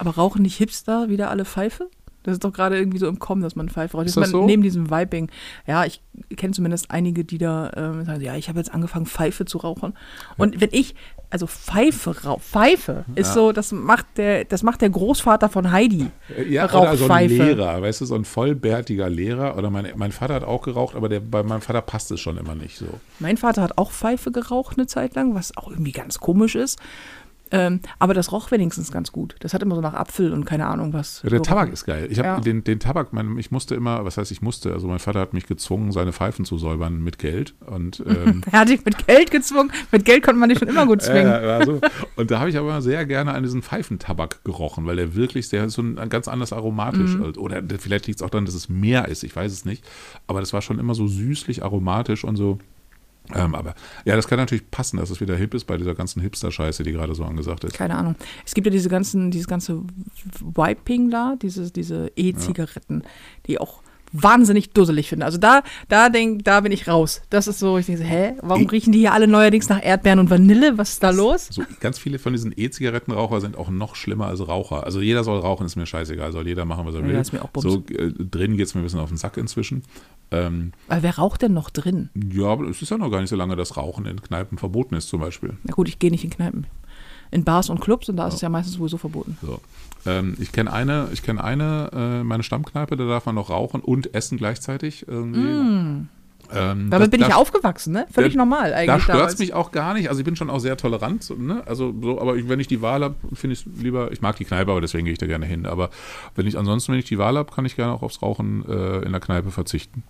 Aber rauchen nicht Hipster wieder alle Pfeife? Das ist doch gerade irgendwie so im Kommen, dass man Pfeife raucht. Ist das so? Neben diesem Vibing. Ja, ich kenne zumindest einige, die da ähm, sagen, ja, ich habe jetzt angefangen, Pfeife zu rauchen. Und wenn ich, also Pfeife rauche, Pfeife ist Ja. so, das macht der, das macht der Großvater von Heidi. Ja, oder so ein Rauchpfeife. Lehrer, weißt du, so ein vollbärtiger Lehrer. Oder mein, mein Vater hat auch geraucht, aber der, bei meinem Vater passt es schon immer nicht so. Mein Vater hat auch Pfeife geraucht eine Zeit lang, was auch irgendwie ganz komisch ist. Ähm, aber das roch wenigstens ganz gut. Das hat immer so nach Apfel und keine Ahnung was. Ja, der so Tabak ist geil. Ich habe Ja. den, den Tabak, mein, ich musste immer, was heißt ich musste, also mein Vater hat mich gezwungen, seine Pfeifen zu säubern mit Geld. Und ähm, Er hat dich mit Geld gezwungen. Mit Geld konnte man dich schon immer gut zwingen. Ja, ja, so. Und da habe ich aber sehr gerne an diesen Pfeifentabak gerochen, weil der wirklich, der ist so ein, ganz anders aromatisch. Mhm. Oder vielleicht liegt es auch daran, dass es mehr ist, ich weiß es nicht. Aber das war schon immer so süßlich aromatisch und so. Ähm, aber ja, das kann natürlich passen, dass es wieder hip ist bei dieser ganzen Hipster-Scheiße, die gerade so angesagt ist. Keine Ahnung. Es gibt ja diese ganzen, dieses ganze Wiping da, diese, diese E-Zigaretten, die ich auch wahnsinnig dusselig finde. Also da, da denk, da bin ich raus. Das ist so, ich denke, so, hä, warum E- riechen die hier alle neuerdings nach Erdbeeren und Vanille? Was ist da los? So, ganz viele von diesen E-Zigarettenraucher sind auch noch schlimmer als Raucher. Also jeder soll rauchen, ist mir scheißegal, soll jeder machen, was er Ja, will. ist mir auch Bums. so äh, drin geht es mir ein bisschen auf den Sack inzwischen. Ähm, Aber wer raucht denn noch drin? ja, aber es ist ja noch gar nicht so lange, dass Rauchen in Kneipen verboten ist zum Beispiel. Na gut, ich gehe nicht in Kneipen. In Bars und Clubs und da ist es ja meistens sowieso verboten. So. Ähm, ich kenne eine, ich kenne eine, äh, meine Stammkneipe, da darf man noch rauchen und essen gleichzeitig irgendwie. Ähm, Damit das- bin ich da- aufgewachsen, ne? Völlig da- normal Da eigentlich stört damals. es mich auch gar nicht. Also ich bin schon auch sehr tolerant, so, ne? Also so, aber ich, wenn ich die Wahl habe, finde ich es lieber. Ich mag die Kneipe, aber deswegen gehe ich da gerne hin. Aber wenn ich ansonsten, wenn ich die Wahl habe, kann ich gerne auch aufs Rauchen äh, in der Kneipe verzichten.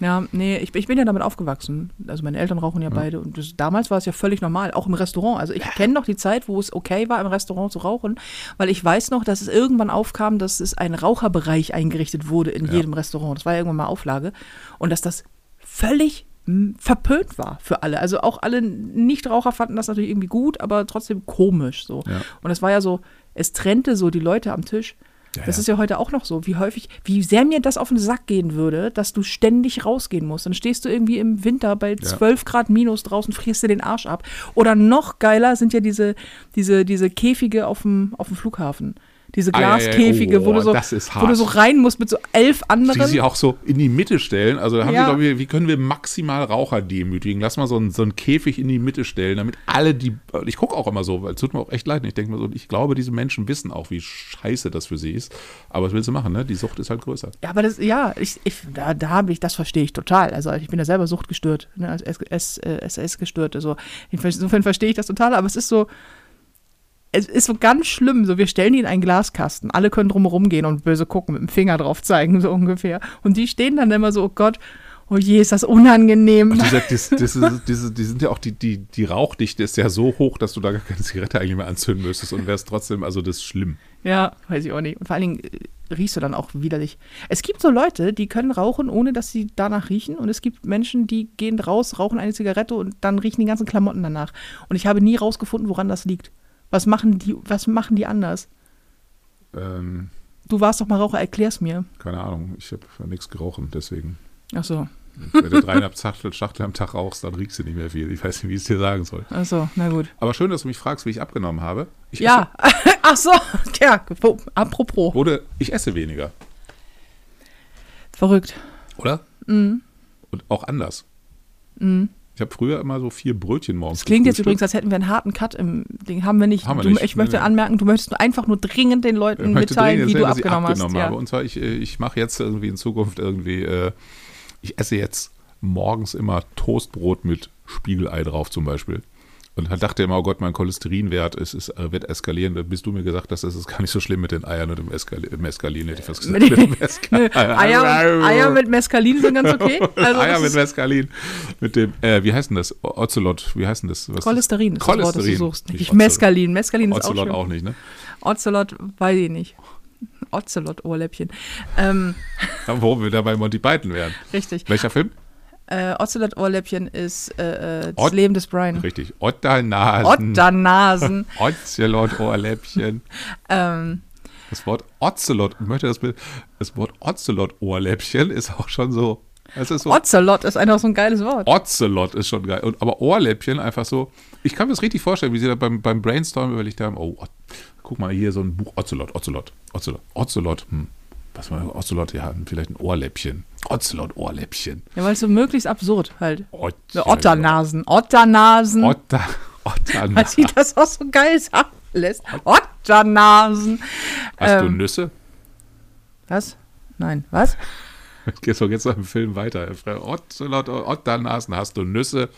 Ja, nee, ich, ich bin ja damit aufgewachsen. Also meine Eltern rauchen ja, beide und das, damals war es ja völlig normal, auch im Restaurant. Also ich kenne noch die Zeit, wo es okay war, im Restaurant zu rauchen, weil ich weiß noch, dass es irgendwann aufkam, dass es ein Raucherbereich eingerichtet wurde in Ja. jedem Restaurant. Das war ja irgendwann mal Auflage. Und dass das völlig mm, verpönt war für alle. Also auch alle Nichtraucher fanden das natürlich irgendwie gut, aber trotzdem komisch so. Ja. Und es war ja so, es trennte so die Leute am Tisch. Ja, das ja. ist ja heute auch noch so, wie häufig, wie sehr mir das auf den Sack gehen würde, dass du ständig rausgehen musst. Dann stehst du irgendwie im Winter bei 12 Grad minus draußen, frierst dir den Arsch ab. Oder noch geiler sind ja diese, diese, diese Käfige auf dem, auf dem Flughafen. Diese Ah, Glaskäfige, wo, oh, du so, wo du so rein musst mit so elf Die anderen. sie auch so in die Mitte stellen. Also da haben Ja. die, glaube ich, wie können wir maximal Raucher demütigen? Lass mal so einen, so einen Käfig in die Mitte stellen, damit alle die. Ich gucke auch immer so, weil es tut mir auch echt leid. Ich denke mir so, ich glaube, diese Menschen wissen auch, wie scheiße das für sie ist. Aber was willst du machen, ne? Die Sucht ist halt größer. Ja, aber das, ja, ich, ich, da, da habe ich, das verstehe ich total. Also ich bin ja selber suchtgestört, ne, als S- S- äh. Also insofern verstehe ich das total, aber es ist so, es ist so ganz schlimm. So, wir stellen die in einen Glaskasten, alle können drumherum gehen und böse gucken, mit dem Finger drauf zeigen, so ungefähr. Und die stehen dann immer so, oh Gott, oh je, ist das unangenehm. Und dieser, das, das ist, diese, die sind ja auch, die, die, die Rauchdichte ist ja so hoch, dass du da gar keine Zigarette eigentlich mehr anzünden müsstest und wärst trotzdem, also das ist schlimm. Ja, weiß ich auch nicht. Und vor allen Dingen äh, riechst du dann auch widerlich. Es gibt so Leute, die können rauchen, ohne dass sie danach riechen. Und es gibt Menschen, die gehen raus, rauchen eine Zigarette und dann riechen die ganzen Klamotten danach. Und ich habe nie rausgefunden, woran das liegt. Was machen die, was machen die anders? Ähm, Du warst doch mal Raucher, erklär's mir. keine Ahnung, ich habe nichts gerauchen, deswegen. Ach so, Wenn du dreieinhalb Schachtel, Schachtel am Tag rauchst, dann riechst du nicht mehr viel. Ich weiß nicht, wie ich es dir sagen soll. ach so, na gut. Aber schön, dass du mich fragst, wie ich abgenommen habe. Ich Ja, ach so, ja, apropos. Oder ich esse weniger, Verrückt. oder? Mhm. Und auch anders. Mhm. Ich habe früher immer so vier Brötchen morgens Das klingt jetzt übrigens, als hätten wir einen harten Cut im Ding. Haben wir nicht. Haben wir du, nicht. Ich möchte Nee, anmerken, du möchtest einfach nur dringend den Leuten mitteilen, dringend wie du abgenommen, abgenommen hast. habe. Ja. Und zwar, ich, äh, ich mache jetzt irgendwie in Zukunft irgendwie, äh, ich esse jetzt morgens immer Toastbrot mit Spiegelei drauf zum Beispiel. Und dann dachte immer, oh Gott, mein Cholesterinwert ist, ist, äh, wird eskalieren. Bis du mir gesagt hast, das ist gar nicht so schlimm mit den Eiern und dem Eskali Mescalin, hätte ich fast gesagt. Eier, Eier mit Mescalin sind ganz okay. Also Eier mit ist Mescalin. Mit dem, äh, wie heißt denn das? Ocelot, wie heißt denn das? Was Cholesterin ist das Wort, das du Cholesterin. suchst. Nicht Nicht Ocelot. Mescalin. Mescalin ist auch Ocelot schön. auch nicht, ne? Ocelot, weiß ich nicht. Ocelot-Ohrläppchen. Ähm, Wo wir da bei Monty Python wären. richtig. Welcher Film? Äh, Ocelot-Ohrläppchen ist äh, äh, das Ot- Leben des Brian. Richtig. Otternasen. Otternasen. Ocelot-Ohrläppchen. ähm, Das Wort Ocelot, ich möchte das Bild, das Wort Ocelot-Ohrläppchen ist auch schon so, es ist so, Ocelot ist einfach so ein geiles Wort. Ocelot ist schon geil. Und, aber Ohrläppchen einfach so, ich kann mir das richtig vorstellen, wie sie da beim, beim Brainstorm überlegt haben, oh, guck mal hier so ein Buch, Ocelot, Ocelot, Ocelot, Ocelot, hm. Was war Ocelot? Ja, vielleicht ein Ohrläppchen. Ocelot-Ohrläppchen. Ja, weil es so möglichst absurd halt. Ocelot. Otternasen. Otternasen. Otter, Weil Otternasen. sie das auch so geil sagen lässt. Otternasen. Hast du ähm, Nüsse? Was? Nein, was? Geht so jetzt noch im Film weiter. Ocelot, Otternasen, hast du Nüsse?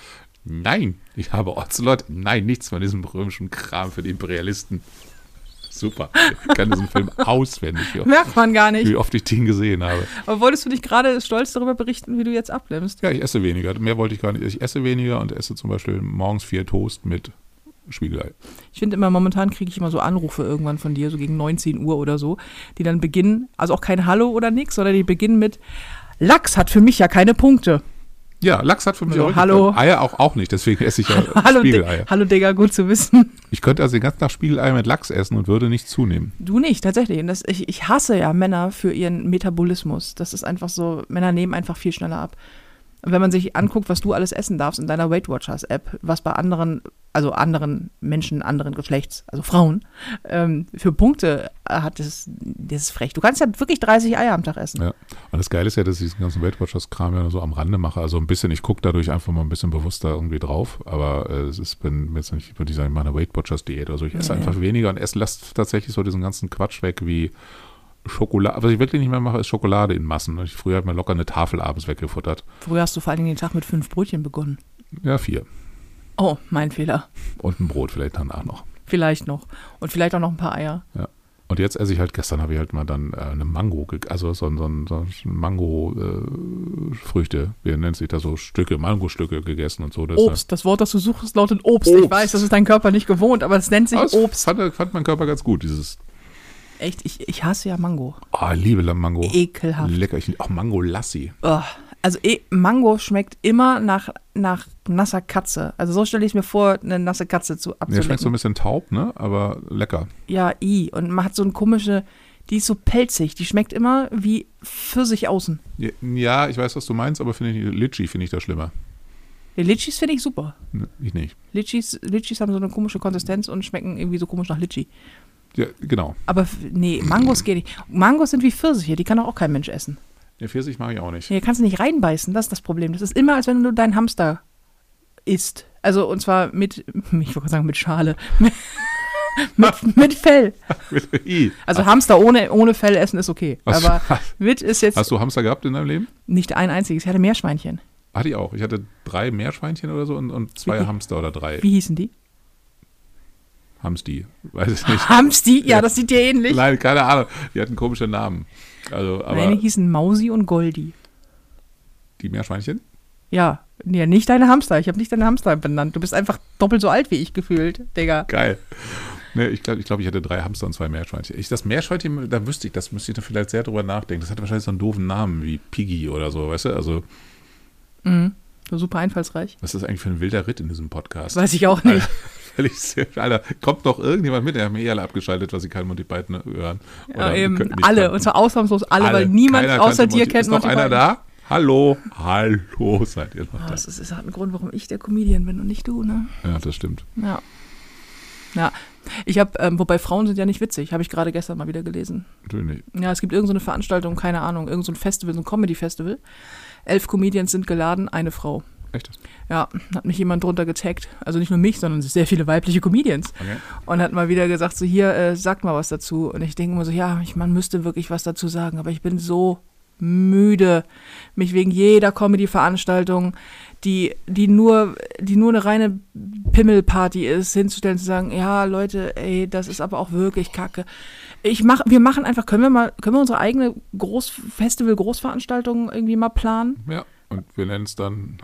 Nein, ich habe Ocelot. Nein, nichts von diesem römischen Kram für die Imperialisten. Super. Ich kann diesen Film auswendig. Wie, Merkt man gar nicht. wie oft ich den gesehen habe. Aber wolltest du nicht gerade stolz darüber berichten, wie du jetzt abnimmst? Ja, ich esse weniger. Mehr wollte ich gar nicht. Ich esse weniger und esse zum Beispiel morgens vier Toast mit Spiegelei. Ich finde immer, momentan kriege ich immer so Anrufe irgendwann von dir, so gegen 19 Uhr oder so, die dann beginnen, also auch kein Hallo oder nix, sondern die beginnen mit Lachs hat für mich ja keine Punkte. Ja, Lachs hat für mich Also, auch hallo. Eier auch, auch nicht, deswegen esse ich ja Hallo, Spiegeleier. Hallo Digga, gut zu wissen. Ich könnte also den ganzen Tag Spiegeleier mit Lachs essen und würde nicht zunehmen. Du nicht, tatsächlich. Und das, ich, ich hasse ja Männer für ihren Metabolismus. Das ist einfach so, Männer nehmen einfach viel schneller ab. Wenn man sich anguckt, was du alles essen darfst in deiner Weight Watchers App, was bei anderen, also anderen Menschen anderen Geschlechts, also Frauen, ähm, für Punkte hat, das, das ist frech. Du kannst ja wirklich 30 Eier am Tag essen. Ja. Und das Geile ist ja, dass ich diesen ganzen Weight Watchers Kram ja nur so am Rande mache. Also ein bisschen, ich gucke dadurch einfach mal ein bisschen bewusster irgendwie drauf. Aber äh, es ist, bin jetzt nicht, würde ich sagen, meine Weight Watchers Diät oder so. Ich esse ja. einfach weniger und esse, lasse tatsächlich so diesen ganzen Quatsch weg wie Schokolade. Was ich wirklich nicht mehr mache, ist Schokolade in Massen. Ich, früher habe mir locker eine Tafel abends weggefuttert. Früher hast du vor allen Dingen den Tag mit fünf Brötchen begonnen. Ja, vier. Oh, mein Fehler. Und ein Brot vielleicht danach noch. Vielleicht noch. Und vielleicht auch noch ein paar Eier. Ja. Und jetzt esse ich halt, gestern habe ich halt mal dann äh, eine Mango, also so, ein- so, ein- so Mango-Früchte, wie nennt sich das so, Stücke, Mangostücke gegessen und so. Das, Obst. Das Wort, das du suchst, lautet Obst. Ich Obst. weiß, das ist dein Körper nicht gewohnt, aber es nennt sich Ah, das Obst. Fand, fand mein Körper ganz gut, dieses, Echt, ich, ich hasse ja Mango. oh, liebe Mango. Ekelhaft. Lecker, ich, auch Mango Lassi. Oh, also eh, Mango schmeckt immer nach, nach nasser Katze. Also so stelle ich mir vor, eine nasse Katze zu Der schmeckt so ein abzulecken. bisschen taub, ne, aber lecker. Ja, i. Und man hat so eine komische, die ist so pelzig. Die schmeckt immer wie Pfirsich außen. Ja, Ja, ich weiß, was du meinst, aber finde ich, Litchi finde ich da schlimmer. Die Litchis finde ich super. Ne, Ich nicht. Litchis, Litchis haben so eine komische Konsistenz und schmecken irgendwie so komisch nach Litchi. Ja, genau. Aber nee, Mangos geht nicht. Mangos sind wie Pfirsiche, die kann doch auch kein Mensch essen. Der Pfirsich mag ich auch nicht. Nee, kannst du nicht reinbeißen, das ist das Problem. Das ist immer, als wenn du deinen Hamster isst. Also, und zwar mit, ich wollte sagen mit Schale. mit, mit Fell. Also Hamster ohne, ohne Fell essen ist okay. Aber mit ist jetzt hast du Hamster gehabt in deinem Leben? nicht ein einziges. Ich hatte Meerschweinchen. Hatte ich auch. Ich hatte drei Meerschweinchen oder so und, und zwei Wie- Hamster oder drei. Wie hießen die? Hamsti. Weiß ich nicht. Hamsti? Ja, Ja. das sieht dir ähnlich. Nein, keine Ahnung. Die hatten komische Namen. Also, aber Meine hießen Mausi und Goldi. die Meerschweinchen? Ja, nee, nicht deine Hamster. Ich habe nicht deine Hamster benannt. Du bist einfach doppelt so alt wie ich gefühlt, Digga. Geil. Nee, ich glaube, ich, glaub, ich hatte drei Hamster und zwei Meerschweinchen. Ich, das Meerschweinchen, da wüsste ich, das müsste ich da vielleicht sehr drüber nachdenken. Das hatte wahrscheinlich so einen doofen Namen wie Piggy oder so, weißt du? Also, Mhm. Super einfallslich. was ist das eigentlich für ein wilder Ritt in diesem Podcast? Weiß ich auch nicht. Völlig sehr, Alter, kommt noch irgendjemand mit? Die haben eh alle abgeschaltet, weil sie keinen Monty Python hören. Ja, Oder eben nicht alle, kannten. und zwar ausnahmslos alle, weil niemand Keiner außer dir Monty. kennt Ist noch Monty einer Python. da? Hallo, hallo, seid ihr noch Ah, da? Das ist, das hat einen Grund, warum ich der Comedian bin und nicht du, ne? Ja, das stimmt. Ja. Ja. Ich habe, ähm, wobei Frauen sind ja nicht witzig, habe ich gerade gestern mal wieder gelesen. Natürlich. Ja, es gibt irgendeine so eine Veranstaltung, keine Ahnung, irgendein so ein Festival, so ein Comedy-Festival. Elf Comedians sind geladen, eine Frau. Echt? Ja, hat mich jemand drunter getaggt. Also nicht nur mich, sondern sehr viele weibliche Comedians. Okay. Und hat mal wieder gesagt, so hier, äh, sag mal was dazu. Und ich denke immer so, ja, ich, man müsste wirklich was dazu sagen, aber ich bin so müde, mich wegen jeder Comedy-Veranstaltung, die, die, nur, die nur eine reine Pimmelparty ist, hinzustellen, zu sagen, ja, Leute, ey, das ist aber auch wirklich kacke. Ich mach, wir machen einfach, können wir mal, können wir unsere eigene Großfestival, Großveranstaltung irgendwie mal planen? Ja, und wir nennen es dann.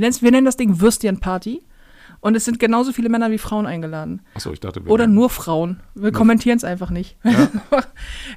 Wir, wir nennen das Ding Würstchenparty. Und es sind genauso viele Männer wie Frauen eingeladen. Achso, ich dachte, wir Oder nur Frauen. Wir kommentieren es einfach nicht. Ja.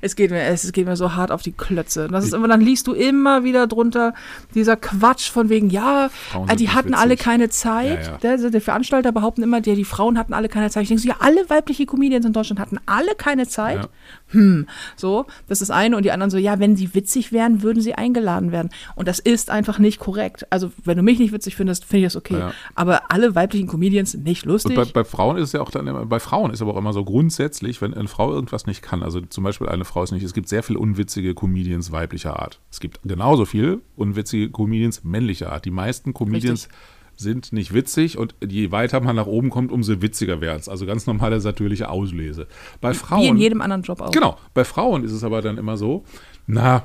es, geht mir, es geht mir so hart auf die Klötze. Das ist immer, dann liest du immer wieder drunter dieser Quatsch von wegen, ja, äh, die hatten alle keine Zeit. Ja, ja. Der, die Veranstalter behaupten immer, die, die Frauen hatten alle keine Zeit. Ich denke so, ja, alle weibliche Comedians in Deutschland hatten alle keine Zeit. Hm, so, das ist eine. Und die anderen so, ja, wenn sie witzig wären, würden sie eingeladen werden. Und das ist einfach nicht korrekt. Also, wenn du mich nicht witzig findest, finde ich das okay. Ja. Aber alle weiblichen Comedians sind nicht lustig. Und bei, bei Frauen ist es ja auch dann immer, bei Frauen ist aber auch immer so grundsätzlich, wenn eine Frau irgendwas nicht kann, also zum Beispiel eine Frau ist nicht, es gibt sehr viele unwitzige Comedians weiblicher Art. Es gibt genauso viele unwitzige Comedians männlicher Art. Die meisten Comedians Richtig. Sind nicht witzig und je weiter man nach oben kommt, umso witziger werden es. Also ganz normale natürliche Auslese. Bei Frauen. wie in jedem anderen Job auch. Genau, bei Frauen ist es aber dann immer so, na,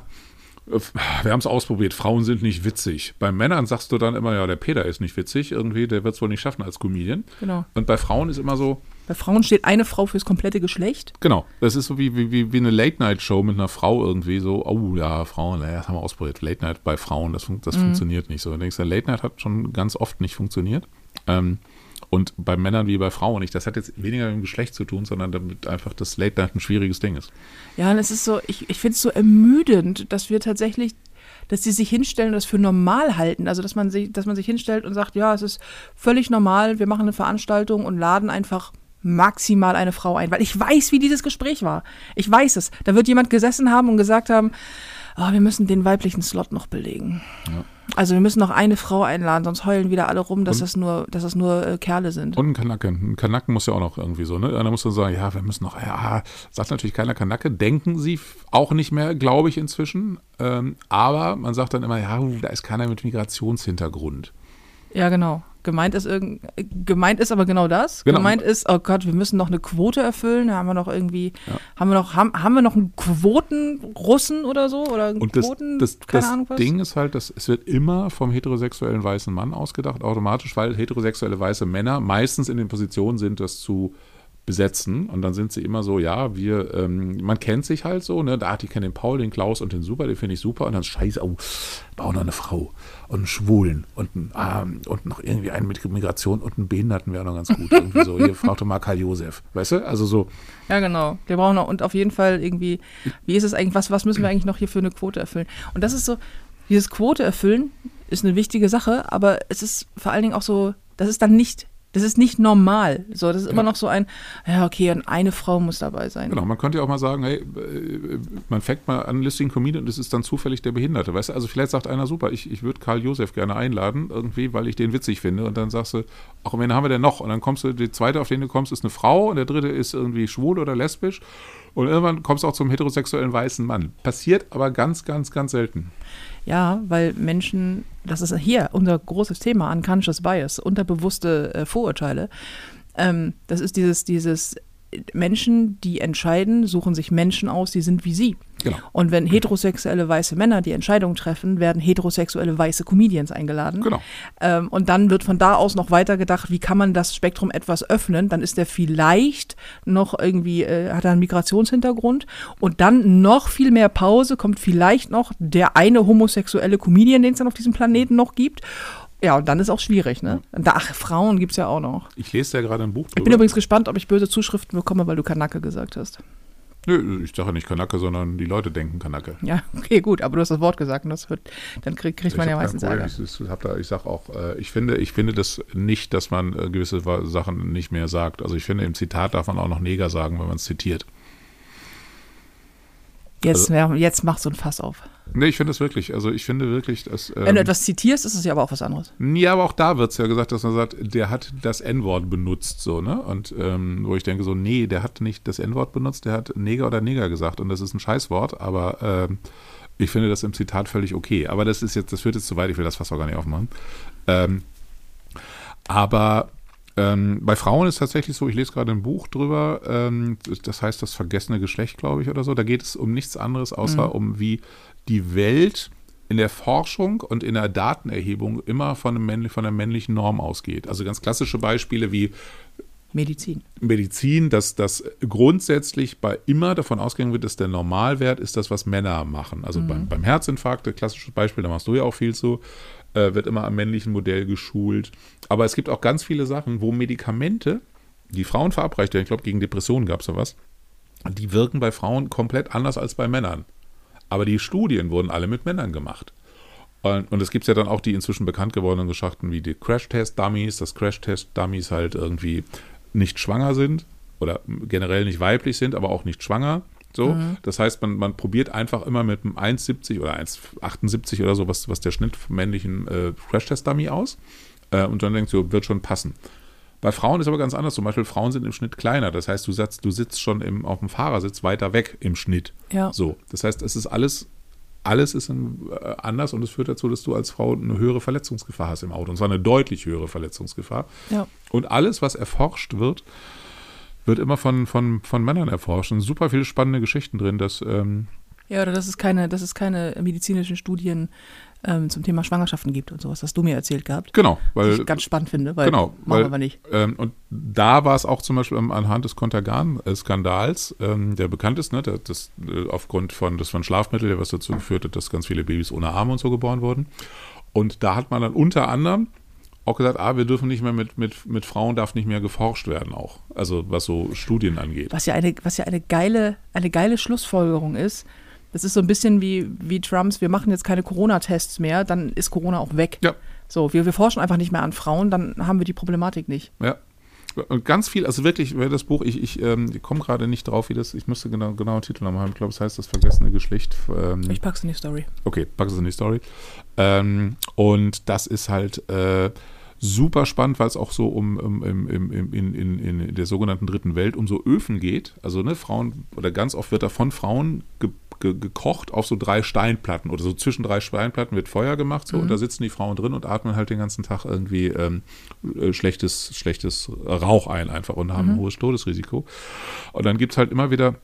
wir haben es ausprobiert, Frauen sind nicht witzig. Bei Männern sagst du dann immer, ja, der Peter ist nicht witzig, irgendwie, der wird es wohl nicht schaffen als Comedian. Genau. Und bei Frauen ist immer so, Bei Frauen steht eine Frau fürs komplette Geschlecht. genau, das ist so wie, wie, wie, eine Late-Night-Show mit einer Frau irgendwie, so, oh ja, Frauen, ja, das haben wir ausprobiert. Late-Night bei Frauen, das, fun das funktioniert nicht so. Und denkst du, Late-Night hat schon ganz oft nicht funktioniert. Ähm, und bei Männern wie bei Frauen nicht. Das hat jetzt weniger mit dem Geschlecht zu tun, sondern damit einfach das Late-Night ein schwieriges Ding ist. Ja, und es ist so, ich, ich finde es so ermüdend, dass wir tatsächlich, dass die sich hinstellen und das für normal halten. Also, dass man sich, dass man sich hinstellt und sagt, ja, es ist völlig normal, wir machen eine Veranstaltung und laden einfach maximal eine Frau ein. Weil ich weiß, wie dieses Gespräch war. Ich weiß es. Da wird jemand gesessen haben und gesagt haben, oh, wir müssen den weiblichen Slot noch belegen. Ja. Also wir müssen noch eine Frau einladen, sonst heulen wieder alle rum, dass Und- das nur, dass das nur äh, Kerle sind. Und ein Kanacke. Ein Kanacken muss ja auch noch irgendwie so, ne? Da muss man sagen, ja, wir müssen noch, ja, sagt natürlich keiner Kanacke, denken sie auch nicht mehr, glaube ich, inzwischen. Ähm, aber man sagt dann immer, ja, da ist keiner mit Migrationshintergrund. Ja, genau. Gemeint ist irgend, äh, gemeint ist aber genau das. Genau. Gemeint ist, oh Gott, wir müssen noch eine Quote erfüllen. Da haben wir noch irgendwie, Ja. haben wir noch, haben, haben wir noch einen Quoten-Russen oder so? Oder einen Und das, Quoten, das, keine das Ahnung? Ding ist halt, dass es wird immer vom heterosexuellen weißen Mann ausgedacht, automatisch, weil heterosexuelle weiße Männer meistens in den Positionen sind, das zu besetzen. Und dann sind sie immer so, ja, wir, ähm, man kennt sich halt so, ne? Da, die kennen den Paul, den Klaus und den Super, den finde ich super. Und dann scheiße, oh, bauen noch eine Frau und einen Schwulen und, einen, ähm, und noch irgendwie einen mit Migration und einen Behinderten wäre noch ganz gut. Irgendwie so, hier frag doch mal Karl Josef. Weißt du? Also so, Ja, genau. Wir brauchen noch, und auf jeden Fall irgendwie, wie ist es eigentlich, was, was müssen wir eigentlich noch hier für eine Quote erfüllen? Und das ist so, dieses Quote erfüllen ist eine wichtige Sache, aber es ist vor allen Dingen auch so, das ist dann nicht, das ist nicht normal. So, das ist immer Ja. noch so ein, ja, okay, und eine Frau muss dabei sein. Genau, man könnte ja auch mal sagen, hey, äh, man fängt mal an Listing Comedian und es ist dann zufällig der Behinderte, weißt du? Also vielleicht sagt einer, super, ich, ich würde Karl Josef gerne einladen, irgendwie, weil ich den witzig finde und dann sagst du, ach, wen haben wir denn noch? Und dann kommst du, die zweite, auf den du kommst, ist eine Frau und der dritte ist irgendwie schwul oder lesbisch und irgendwann kommst du auch zum heterosexuellen weißen Mann. Passiert aber ganz, ganz, ganz selten. Ja, weil Menschen, das ist hier unser großes Thema, unconscious bias, unterbewusste äh, Vorurteile. Ähm, das ist dieses, dieses Menschen, die entscheiden, suchen sich Menschen aus, die sind wie sie. Genau. Und wenn heterosexuelle weiße Männer die Entscheidung treffen, werden heterosexuelle weiße Comedians eingeladen. Genau. Ähm, und dann wird von da aus noch weiter gedacht, wie kann man das Spektrum etwas öffnen? Dann ist der vielleicht noch irgendwie, äh, hat er einen Migrationshintergrund. Und dann noch viel mehr Pause kommt vielleicht noch der eine homosexuelle Comedian, den es dann auf diesem Planeten noch gibt. Ja, und dann ist auch schwierig, ne? Ach, Frauen gibt es ja auch noch. Ich lese ja gerade ein Buch Ich bin übrigens gespannt, ob ich böse Zuschriften bekomme, weil du Kanacke gesagt hast. Nö, ich sage nicht Kanacke, sondern die Leute denken Kanacke. Ja, okay, gut, aber du hast das Wort gesagt und das wird, dann krieg, kriegt man ja meistens. Ärger. Ich, ich, da, ich sag auch, äh, ich finde, ich finde das nicht, dass man äh, gewisse Sachen nicht mehr sagt. Also ich finde, im Zitat darf man auch noch Neger sagen, wenn man es zitiert. Jetzt, Also- jetzt mach so ein Fass auf. Nee, ich finde das wirklich. Also ich finde wirklich, dass. Ähm, Wenn du etwas zitierst, ist es ja aber auch was anderes. ja, aber auch da wird es ja gesagt, dass man sagt, der hat das N-Wort benutzt, so, ne? Und ähm, wo ich denke, so, nee, der hat nicht das N-Wort benutzt, der hat Neger oder Neger gesagt und das ist ein Scheißwort, aber ähm, ich finde das im Zitat völlig okay. Aber das ist jetzt, das führt jetzt zu weit, ich will das fast auch gar nicht aufmachen. Ähm, aber ähm, bei Frauen ist tatsächlich so, ich lese gerade ein Buch drüber, ähm, das heißt das vergessene Geschlecht, glaube ich, oder so. Da geht es um nichts anderes, außer um wie die Welt in der Forschung und in der Datenerhebung immer von, einem von einer männlichen Norm ausgeht. Also ganz klassische Beispiele wie Medizin. Medizin, dass das grundsätzlich bei immer davon ausgegangen wird, dass der Normalwert ist das, was Männer machen. Also beim, beim Herzinfarkt, klassisches Beispiel, da machst du ja auch viel zu, äh, wird immer am männlichen Modell geschult. Aber es gibt auch ganz viele Sachen, wo Medikamente, die Frauen verabreicht werden, ich glaube, gegen Depressionen gab es da was, die wirken bei Frauen komplett anders als bei Männern. Aber die Studien wurden alle mit Männern gemacht. Und, und es gibt ja dann auch die inzwischen bekannt gewordenen Geschichten wie die Crash-Test-Dummies, dass Crash-Test-Dummies halt irgendwie nicht schwanger sind oder generell nicht weiblich sind, aber auch nicht schwanger. So, das heißt, man, man probiert einfach immer mit einem 1,70 oder 1,78 oder so, was, was der Schnitt vom männlichen äh, Crash-Test-Dummy aus. Äh, und dann denkst du, wird schon passen. Bei Frauen ist aber ganz anders. Zum Beispiel Frauen sind im Schnitt kleiner. Das heißt, du, satzt, du sitzt schon im, auf dem Fahrersitz weiter weg im Schnitt. Ja. So, das heißt, es ist alles, alles ist äh, anders und es führt dazu, dass du als Frau eine höhere Verletzungsgefahr hast im Auto. Und zwar eine deutlich höhere Verletzungsgefahr. Ja. Und alles, was erforscht wird, wird immer von, von, von Männern erforscht. Und super viele spannende Geschichten drin, dass ähm, Ja, oder dass es keine, dass es keine medizinischen Studien ähm, zum Thema Schwangerschaften gibt und sowas, hast du mir erzählt gehabt. Genau, Was weil ich ganz spannend finde, weil genau, machen weil, wir aber nicht. Ähm, und da war es auch zum Beispiel anhand des Contergan-Skandals, ähm, der bekannt ist, ne, der, das, äh, aufgrund von, das von Schlafmittel, was dazu geführt hat, dass ganz viele Babys ohne Arme und so geboren wurden. Und da hat man dann unter anderem auch gesagt, ah, wir dürfen nicht mehr mit, mit, mit Frauen darf nicht mehr geforscht werden auch. Also was so Studien angeht. Was ja eine, was ja eine geile, eine geile Schlussfolgerung ist. Das ist so ein bisschen wie, wie Trumps, wir machen jetzt keine Corona-Tests mehr, dann ist Corona auch weg. Ja. So, wir, wir forschen einfach nicht mehr an Frauen, dann haben wir die Problematik nicht. Ja. Und ganz viel, also wirklich, das Buch, ich, ich, ähm, ich komme gerade nicht drauf, wie das, ich müsste genau, genau einen Titel haben. Ich glaube, es heißt das vergessene Geschlecht. Ähm, Ich pack's in die Story. Okay, pack es in die Story. Ähm, und das ist halt äh, super spannend, weil es auch so um, um im, im, in, in, in der sogenannten dritten Welt um so Öfen geht. Also ne, Frauen, oder ganz oft wird da von Frauen ge, ge, gekocht auf so drei Steinplatten oder so zwischen drei Steinplatten wird Feuer gemacht so und da sitzen die Frauen drin und atmen halt den ganzen Tag irgendwie ähm, äh, schlechtes, schlechtes Rauch ein einfach und haben ein hohes Todesrisiko. Und dann gibt es halt immer wieder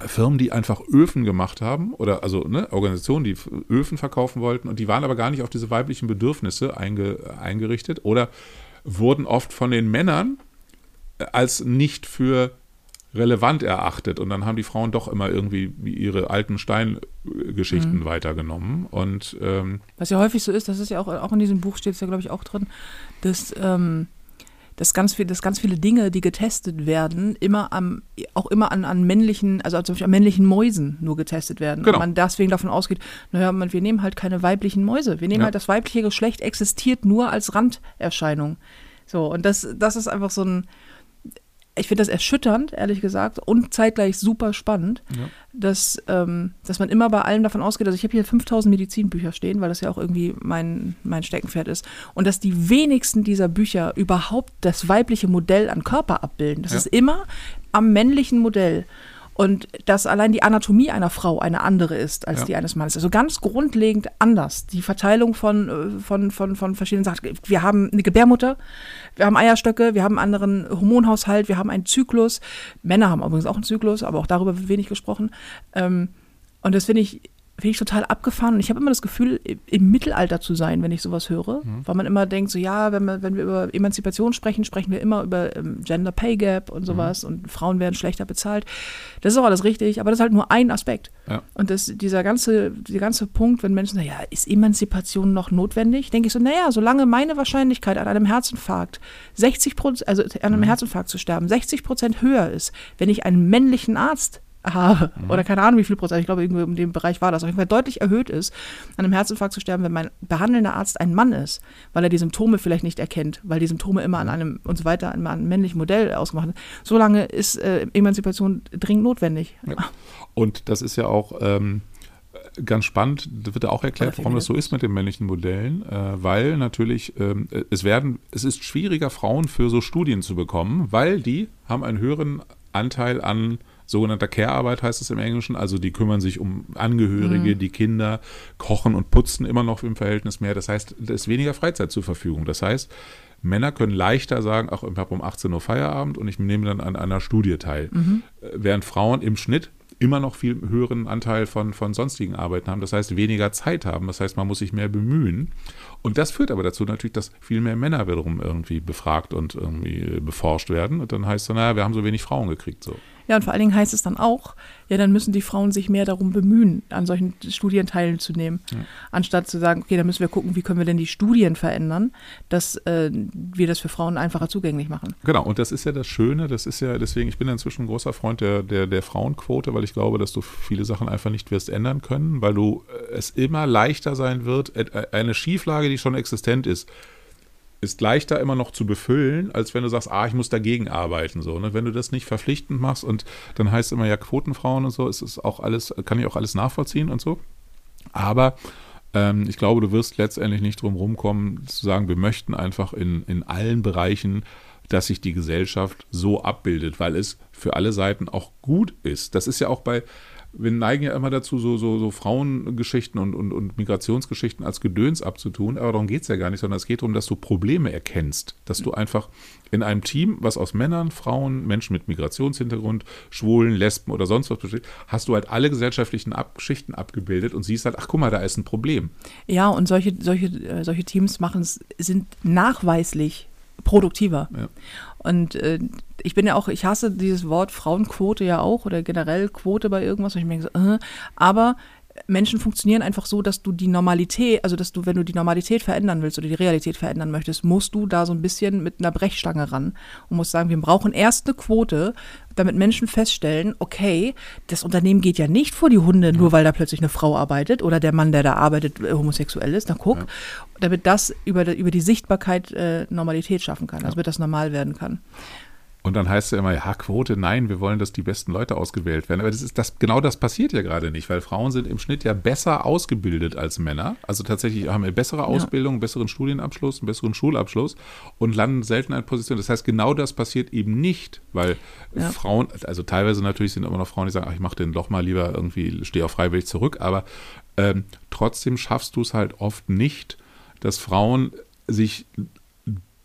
Firmen, die einfach Öfen gemacht haben oder also ne, Organisationen, die Öfen verkaufen wollten und die waren aber gar nicht auf diese weiblichen Bedürfnisse einge, eingerichtet oder wurden oft von den Männern als nicht für relevant erachtet und dann haben die Frauen doch immer irgendwie ihre alten Steingeschichten Mhm. weitergenommen und ähm, Was ja häufig so ist, das ist ja auch, auch in diesem Buch steht es ja, glaube ich, auch drin, dass, ähm, dass, ganz viel, dass ganz viele Dinge, die getestet werden, immer am, auch immer an, an männlichen, also zum Beispiel an männlichen Mäusen nur getestet werden. Genau. Und man deswegen davon ausgeht, naja, man, wir nehmen halt keine weiblichen Mäuse. Wir nehmen Ja. halt das weibliche Geschlecht existiert nur als Randerscheinung. So, und das, das ist einfach so ein, ich finde das erschütternd, ehrlich gesagt, und zeitgleich super spannend, Ja. dass, ähm, dass man immer bei allem davon ausgeht, also ich habe hier 5000 Medizinbücher stehen, weil das ja auch irgendwie mein, mein Steckenpferd ist, und dass die wenigsten dieser Bücher überhaupt das weibliche Modell an Körper abbilden. Das Ja. ist immer am männlichen Modell. Und dass allein die Anatomie einer Frau eine andere ist als Ja. die eines Mannes. Also ganz grundlegend anders. Die Verteilung von, äh, von, von, von verschiedenen Sachen. Wir haben eine Gebärmutter, wir haben Eierstöcke, wir haben einen anderen Hormonhaushalt, wir haben einen Zyklus. Männer haben übrigens auch einen Zyklus, aber auch darüber wird wenig gesprochen. Ähm, und das finde ich, finde ich total abgefahren. Und ich habe immer das Gefühl, im Mittelalter zu sein, wenn ich sowas höre. Weil man immer denkt, so ja, wenn wir, wenn wir über Emanzipation sprechen, sprechen wir immer über ähm, Gender Pay Gap und sowas und Frauen werden schlechter bezahlt. Das ist auch alles richtig, aber das ist halt nur ein Aspekt. Ja. Und das, dieser ganze, dieser ganze Punkt, wenn Menschen sagen, ja, ist Emanzipation noch notwendig? Denke ich so, naja, solange meine Wahrscheinlichkeit an einem Herzinfarkt 60 Prozent, also an einem Herzinfarkt zu sterben, 60 Prozent höher ist, wenn ich einen männlichen Arzt habe, oder keine Ahnung wie viel Prozent, ich glaube, irgendwie in dem Bereich war das, auf jeden Fall deutlich erhöht ist, an einem Herzinfarkt zu sterben, wenn mein behandelnder Arzt ein Mann ist, weil er die Symptome vielleicht nicht erkennt, weil die Symptome immer an einem und so weiter, an einem männlichen Modell ausgemacht sind. Solange ist äh, Emanzipation dringend notwendig. Ja. Und das ist ja auch ähm, ganz spannend, da wird auch erklärt, warum das so ist mit den männlichen Modellen, äh, weil natürlich ähm, es werden, es ist schwieriger, Frauen für so Studien zu bekommen, weil die haben einen höheren Anteil an sogenannter Care-Arbeit heißt es im Englischen, also die kümmern sich um Angehörige, die Kinder, kochen und putzen immer noch im Verhältnis mehr. Das heißt, da ist weniger Freizeit zur Verfügung. Das heißt, Männer können leichter sagen, ach, ich habe um 18 Uhr Feierabend und ich nehme dann an einer Studie teil. Äh, Während Frauen im Schnitt immer noch viel höheren Anteil von, von sonstigen Arbeiten haben, das heißt weniger Zeit haben, das heißt man muss sich mehr bemühen. Und das führt aber dazu natürlich, dass viel mehr Männer wiederum irgendwie befragt und irgendwie äh, beforscht werden. Und dann heißt es, naja, wir haben so wenig Frauen gekriegt. So. Ja, und vor allen Dingen heißt es dann auch, ja, dann müssen die Frauen sich mehr darum bemühen, an solchen Studien teilzunehmen, anstatt zu sagen, okay, dann müssen wir gucken, wie können wir denn die Studien verändern, dass äh, wir das für Frauen einfacher zugänglich machen. Genau, und das ist ja das Schöne, das ist ja, deswegen, ich bin inzwischen ein großer Freund der, der, der Frauenquote, weil ich glaube, dass du viele Sachen einfach nicht wirst ändern können, weil du äh, es immer leichter sein wird, äh, eine Schieflage, die schon existent ist, ist leichter immer noch zu befüllen, als wenn du sagst, ah, ich muss dagegen arbeiten. So, ne? Wenn du das nicht verpflichtend machst und dann heißt es immer ja Quotenfrauen und so, ist es auch alles, kann ich auch alles nachvollziehen und so. Aber ähm, ich glaube, du wirst letztendlich nicht drum rumkommen, zu sagen, wir möchten einfach in, in allen Bereichen, dass sich die Gesellschaft so abbildet, weil es für alle Seiten auch gut ist. Das ist ja auch bei, wir neigen ja immer dazu, so, so, so Frauengeschichten und, und, und Migrationsgeschichten als Gedöns abzutun, aber darum geht es ja gar nicht, sondern es geht darum, dass du Probleme erkennst, dass du einfach in einem Team, was aus Männern, Frauen, Menschen mit Migrationshintergrund, Schwulen, Lesben oder sonst was besteht, hast du halt alle gesellschaftlichen Ab Schichten abgebildet und siehst halt, ach guck mal, da ist ein Problem. Ja, und solche, solche, äh, solche Teams machen sind nachweislich produktiver. Ja. Und äh, ich bin ja auch, ich hasse dieses Wort Frauenquote ja auch oder generell Quote bei irgendwas. Und ich mir so, äh, aber Menschen funktionieren einfach so, dass du die Normalität, also dass du, wenn du die Normalität verändern willst oder die Realität verändern möchtest, musst du da so ein bisschen mit einer Brechstange ran und musst sagen, wir brauchen erst eine Quote, damit Menschen feststellen, okay, das Unternehmen geht ja nicht vor die Hunde, nur weil da plötzlich eine Frau arbeitet oder der Mann, der da arbeitet, äh, homosexuell ist, dann guck, ja. damit das über, über die Sichtbarkeit äh, Normalität schaffen kann, also ja. damit das normal werden kann. Und dann heißt es immer, ja, Quote, nein, wir wollen, dass die besten Leute ausgewählt werden. Aber das ist das, genau das passiert ja gerade nicht, weil Frauen sind im Schnitt ja besser ausgebildet als Männer. Also tatsächlich haben wir bessere Ausbildung, einen besseren Studienabschluss, einen besseren Schulabschluss und landen selten in Position. Das heißt, genau das passiert eben nicht, weil ja. Frauen, also teilweise natürlich sind immer noch Frauen, die sagen, ach, ich mache den doch mal lieber irgendwie, stehe auch freiwillig zurück, aber ähm, trotzdem schaffst du es halt oft nicht, dass Frauen sich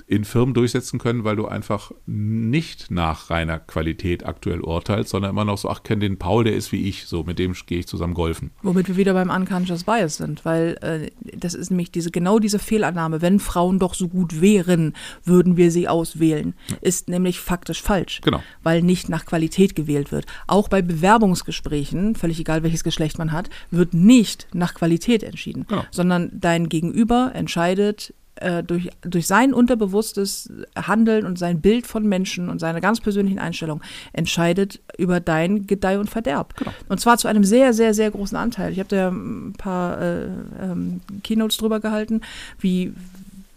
in Firmen durchsetzen können, weil du einfach nicht nach reiner Qualität aktuell urteilst, sondern immer noch so, ach, kenn den Paul, der ist wie ich, so mit dem gehe ich zusammen golfen. Womit wir wieder beim Unconscious Bias sind, weil äh, das ist nämlich diese genau diese Fehlannahme, wenn Frauen doch so gut wären, würden wir sie auswählen, ist nämlich faktisch falsch. Genau. Weil nicht nach Qualität gewählt wird. Auch bei Bewerbungsgesprächen, völlig egal welches Geschlecht man hat, wird nicht nach Qualität entschieden, genau. sondern dein Gegenüber entscheidet äh, durch, durch sein unterbewusstes Handeln und sein Bild von Menschen und seine ganz persönlichen Einstellungen entscheidet über dein Gedeih und Verderb. Genau. Und zwar zu einem sehr, sehr, sehr großen Anteil. Ich habe da ein paar äh, ähm, Keynotes drüber gehalten, wie,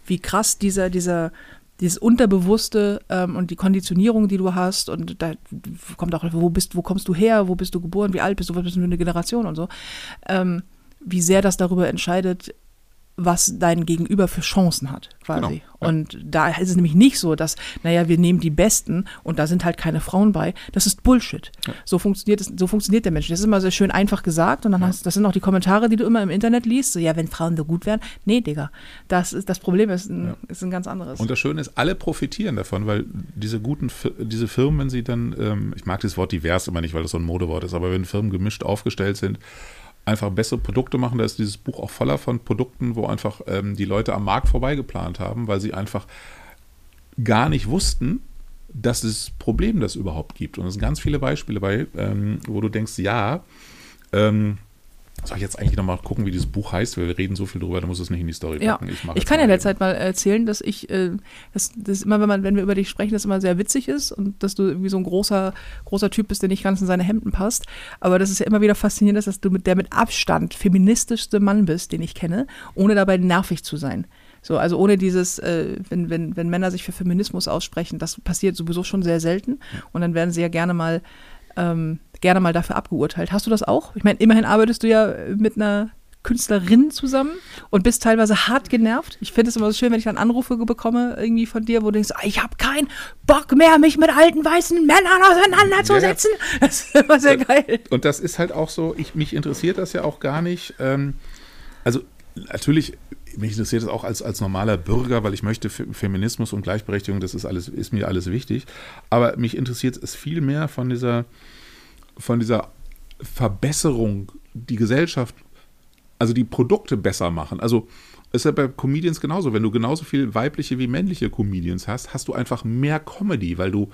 wie krass dieser, dieser dieses Unterbewusste ähm, und die Konditionierung, die du hast, und da kommt auch, wo bist, wo kommst du her, wo bist du geboren, wie alt bist du, was bist du für eine Generation und so, ähm, wie sehr das darüber entscheidet, was dein Gegenüber für Chancen hat, quasi. Genau, ja. Und da ist es nämlich nicht so, dass, naja, wir nehmen die Besten und da sind halt keine Frauen bei. Das ist Bullshit. Ja. So funktioniert es, so funktioniert der Mensch. Das ist immer sehr schön einfach gesagt und dann ja. hast, das sind auch die Kommentare, die du immer im Internet liest. So, ja, wenn Frauen so gut wären. Nee, Digga. Das ist, das Problem ist ein, ist ein ganz anderes. Und das Schöne ist, alle profitieren davon, weil diese guten, diese Firmen, wenn sie dann, ähm, ich mag das Wort divers immer nicht, weil das so ein Modewort ist, aber wenn Firmen gemischt aufgestellt sind, einfach bessere Produkte machen. Da ist dieses Buch auch voller von Produkten, wo einfach ähm, die Leute am Markt vorbeigeplant haben, weil sie einfach gar nicht wussten, dass es Problem das überhaupt gibt. Und es sind ganz viele Beispiele bei, ähm, wo du denkst, ja, ähm, soll ich jetzt eigentlich nochmal gucken, wie dieses Buch heißt? Weil wir reden so viel drüber, da muss es nicht in die Story packen. Ja. Ich, ich kann ja derzeit mal erzählen, dass ich, äh, dass, dass immer, wenn, man, wenn wir über dich sprechen, das immer sehr witzig ist und dass du irgendwie so ein großer, großer Typ bist, der nicht ganz in seine Hemden passt. Aber das ist ja immer wieder faszinierend, dass du mit der mit Abstand feministischste Mann bist, den ich kenne, ohne dabei nervig zu sein. So, also ohne dieses, äh, wenn, wenn, wenn Männer sich für Feminismus aussprechen, das passiert sowieso schon sehr selten. Und dann werden sie ja gerne mal ähm, gerne mal dafür abgeurteilt. Hast du das auch? Ich meine, immerhin arbeitest du ja mit einer Künstlerin zusammen und bist teilweise hart genervt. Ich finde es immer so schön, wenn ich dann Anrufe bekomme irgendwie von dir, wo du denkst, ah, ich habe keinen Bock mehr, mich mit alten weißen Männern auseinanderzusetzen. Ja, das ist immer sehr geil. Und das ist halt auch so, ich, mich interessiert das ja auch gar nicht. Ähm, also natürlich, mich interessiert es auch als, als normaler Bürger, weil ich möchte Feminismus und Gleichberechtigung, das ist alles, ist mir alles wichtig. Aber mich interessiert es viel mehr von dieser von dieser Verbesserung die Gesellschaft, also die Produkte besser machen. Also ist ja bei Comedians genauso. Wenn du genauso viel weibliche wie männliche Comedians hast, hast du einfach mehr Comedy, weil du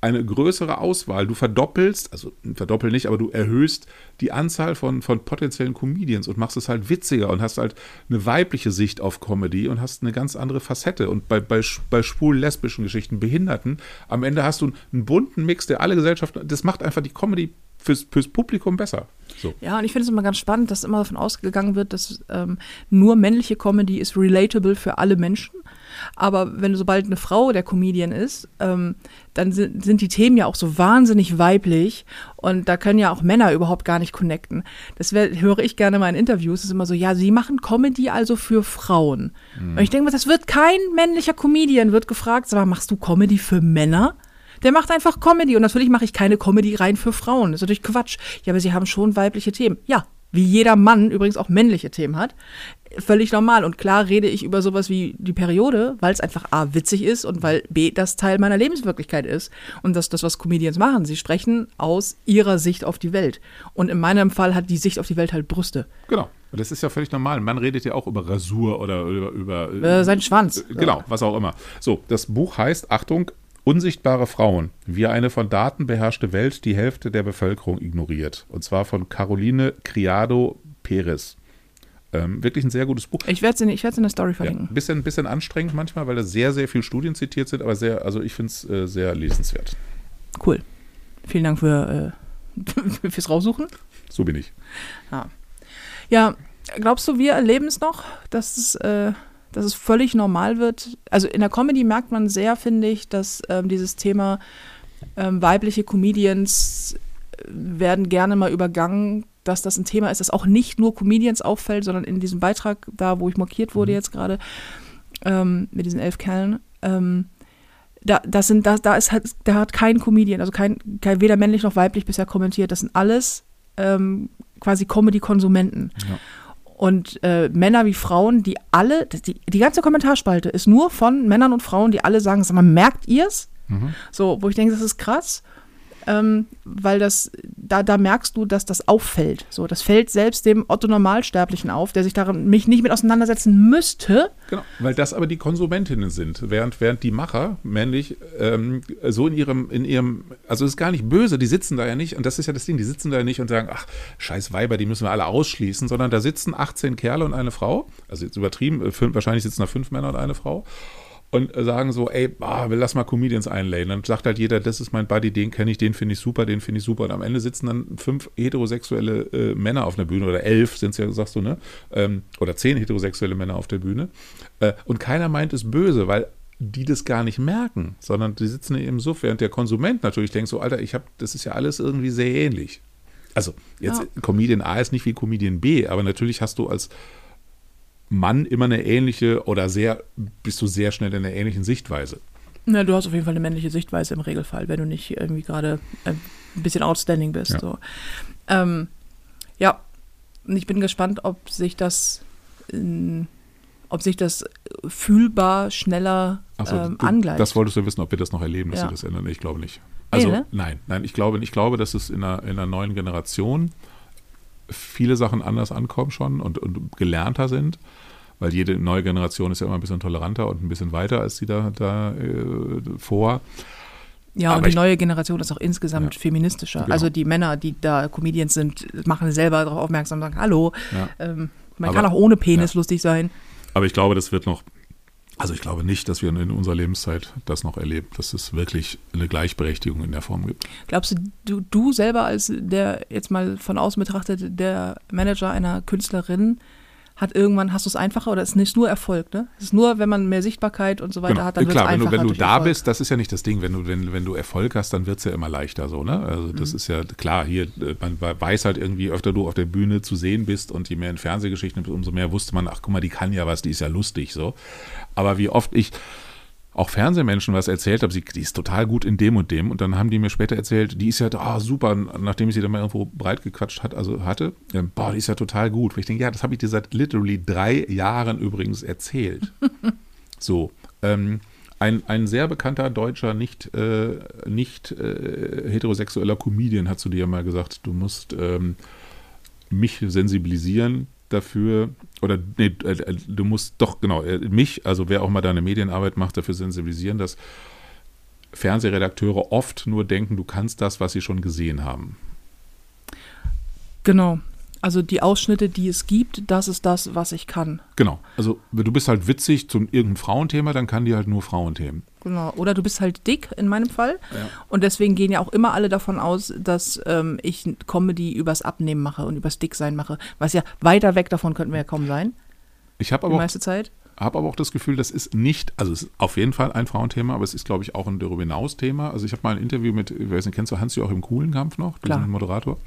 eine größere Auswahl. Du verdoppelst, also verdoppel nicht, aber du erhöhst die Anzahl von, von potenziellen Comedians und machst es halt witziger und hast halt eine weibliche Sicht auf Comedy und hast eine ganz andere Facette. Und bei, bei, bei schwul-lesbischen Geschichten, Behinderten, am Ende hast du einen bunten Mix, der alle Gesellschaften, das macht einfach die Comedy fürs, fürs Publikum besser. So. Ja, und ich finde es immer ganz spannend, dass immer davon ausgegangen wird, dass ähm, nur männliche Comedy ist relatable für alle Menschen. Aber wenn sobald eine Frau der Comedian ist, ähm, dann sind, sind die Themen ja auch so wahnsinnig weiblich und da können ja auch Männer überhaupt gar nicht connecten. Das wär, höre ich gerne mal in Interviews. Es ist immer so, ja, sie machen Comedy also für Frauen. Mhm. Und ich denke mir, das wird kein männlicher Comedian wird gefragt, sag mal, machst du Comedy für Männer? Der macht einfach Comedy und natürlich mache ich keine Comedy rein für Frauen. Das ist natürlich Quatsch. Ja, aber sie haben schon weibliche Themen. Ja, wie jeder Mann übrigens auch männliche Themen hat. Völlig normal. Und klar rede ich über sowas wie die Periode, weil es einfach A, witzig ist und weil B, das Teil meiner Lebenswirklichkeit ist. Und das, das, was Comedians machen. Sie sprechen aus ihrer Sicht auf die Welt. Und in meinem Fall hat die Sicht auf die Welt halt Brüste. Genau. Das ist ja völlig normal. Man redet ja auch über Rasur oder über. über äh, seinen Schwanz. Genau, was auch immer. So, das Buch heißt, Achtung, Unsichtbare Frauen, wie eine von Daten beherrschte Welt die Hälfte der Bevölkerung ignoriert. Und zwar von Caroline Criado Perez. Ähm, wirklich ein sehr gutes Buch. Ich werde es in, in der Story verlinken. Ja, ein bisschen, bisschen anstrengend manchmal, weil da sehr, sehr viele Studien zitiert sind, aber sehr, also ich finde es äh, sehr lesenswert. Cool. Vielen Dank für, äh, fürs Raussuchen. So bin ich. Ja. ja, glaubst du, wir erleben es noch, dass es äh, dass es völlig normal wird. Also in der Comedy merkt man sehr, finde ich, dass ähm, dieses Thema ähm, weibliche Comedians äh, werden gerne mal übergangen, dass das ein Thema ist, das auch nicht nur Comedians auffällt, sondern in diesem Beitrag da, wo ich markiert wurde mhm. jetzt gerade, ähm, mit diesen elf Kerlen, ähm, da, das sind, da, da ist halt, da hat kein Comedian, also kein, kein weder männlich noch weiblich bisher kommentiert, das sind alles ähm, quasi Comedy-Konsumenten. Ja. Und äh, Männer wie Frauen, die alle, die, die ganze Kommentarspalte ist nur von Männern und Frauen, die alle sagen, sag mal, merkt ihr's? Mhm. So, wo ich denke, das ist krass ähm, weil das, da, da merkst du, dass das auffällt. So, das fällt selbst dem Otto Normalsterblichen auf, der sich daran mich nicht mit auseinandersetzen müsste. Genau, weil das aber die Konsumentinnen sind, während, während die Macher, männlich, ähm, so in ihrem, in ihrem, also es ist gar nicht böse, die sitzen da ja nicht, und das ist ja das Ding, die sitzen da ja nicht und sagen, ach, scheiß Weiber, die müssen wir alle ausschließen, sondern da sitzen 18 Kerle und eine Frau, also jetzt übertrieben, äh, fünf, wahrscheinlich sitzen da fünf Männer und eine Frau und sagen so, ey, ah, lass mal Comedians einladen. Dann sagt halt jeder, das ist mein Buddy, den kenne ich, den finde ich super, den finde ich super. Und am Ende sitzen dann fünf heterosexuelle äh, Männer auf der Bühne oder elf sind es ja, sagst du, ne? Ähm, oder zehn heterosexuelle Männer auf der Bühne. Äh, und keiner meint es böse, weil die das gar nicht merken, sondern die sitzen im Suff, während der Konsument natürlich denkt so, Alter, ich habe, das ist ja alles irgendwie sehr ähnlich. Also jetzt ja. Comedian A ist nicht wie Comedian B, aber natürlich hast du als Mann immer eine ähnliche oder sehr, bist du sehr schnell in einer ähnlichen Sichtweise. Na, du hast auf jeden Fall eine männliche Sichtweise im Regelfall, wenn du nicht irgendwie gerade äh, ein bisschen outstanding bist. Ja. So. Ähm, ja, und ich bin gespannt, ob sich das, in, ob sich das fühlbar schneller so, ähm, angleicht. Das wolltest du wissen, ob wir das noch erleben, dass ja. sie das ändern. Ich glaube nicht. Also, nee, ne? nein, nein, ich glaube, ich glaube, dass es in einer, in einer neuen Generation viele Sachen anders ankommen schon und, und gelernter sind weil jede neue Generation ist ja immer ein bisschen toleranter und ein bisschen weiter als die da, da äh, vor. Ja, Aber und die neue Generation ist auch insgesamt ja, feministischer. Genau. Also die Männer, die da Comedians sind, machen selber darauf aufmerksam, sagen, hallo, ja. ähm, man Aber, kann auch ohne Penis ja. lustig sein. Aber ich glaube, das wird noch, also ich glaube nicht, dass wir in unserer Lebenszeit das noch erleben, dass es wirklich eine Gleichberechtigung in der Form gibt. Glaubst du, du, du selber als der, jetzt mal von außen betrachtet, der Manager einer Künstlerin, hat irgendwann, hast du es einfacher oder ist nicht nur Erfolg, ne? Es ist nur, wenn man mehr Sichtbarkeit und so weiter genau. hat, dann wird es einfacher. Klar, wenn du, wenn du da Erfolg. bist, das ist ja nicht das Ding, wenn du, wenn, wenn du Erfolg hast, dann wird es ja immer leichter so, ne? Also das mhm. ist ja klar, hier, man weiß halt irgendwie, öfter du auf der Bühne zu sehen bist und je mehr in Fernsehgeschichten, umso mehr wusste man, ach guck mal, die kann ja was, die ist ja lustig so. Aber wie oft ich auch Fernsehmenschen was erzählt habe, sie, die ist total gut in dem und dem. Und dann haben die mir später erzählt, die ist ja oh, super, nachdem ich sie dann mal irgendwo breit gequatscht hat, also hatte, äh, boah, die ist ja total gut. Und ich denke, ja, das habe ich dir seit literally drei Jahren übrigens erzählt. so. Ähm, ein, ein sehr bekannter deutscher, nicht, äh, nicht äh, heterosexueller Comedian hat zu dir mal gesagt, du musst ähm, mich sensibilisieren dafür, oder nee, äh, äh, du musst doch, genau, äh, mich, also wer auch mal deine Medienarbeit macht, dafür sensibilisieren, dass Fernsehredakteure oft nur denken, du kannst das, was sie schon gesehen haben. Genau. Also die Ausschnitte, die es gibt, das ist das, was ich kann. Genau. Also du bist halt witzig zum irgendeinem Frauenthema, dann kann die halt nur Frauenthemen. Genau. Oder du bist halt dick in meinem Fall. Ja. Und deswegen gehen ja auch immer alle davon aus, dass ähm, ich Comedy übers Abnehmen mache und übers Dicksein mache. Was ja weiter weg davon könnten wir ja kaum sein. Ich habe aber die meiste Zeit habe aber auch das Gefühl, das ist nicht, also es ist auf jeden Fall ein Frauenthema, aber es ist, glaube ich, auch ein darüber hinaus Thema. Also ich habe mal ein Interview mit, ich weiß nicht, kennst du Hans-Joachim Kuhlenkampf noch, diesen Moderator?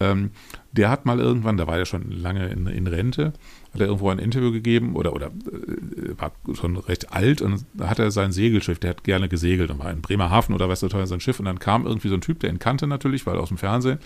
Ähm, der hat mal irgendwann, da war er schon lange in, in Rente, hat er irgendwo ein Interview gegeben oder, oder äh, war schon recht alt und da hat er sein Segelschiff, der hat gerne gesegelt und war in Bremerhaven oder was so teuer sein Schiff und dann kam irgendwie so ein Typ, der ihn kannte natürlich, weil aus dem Fernsehen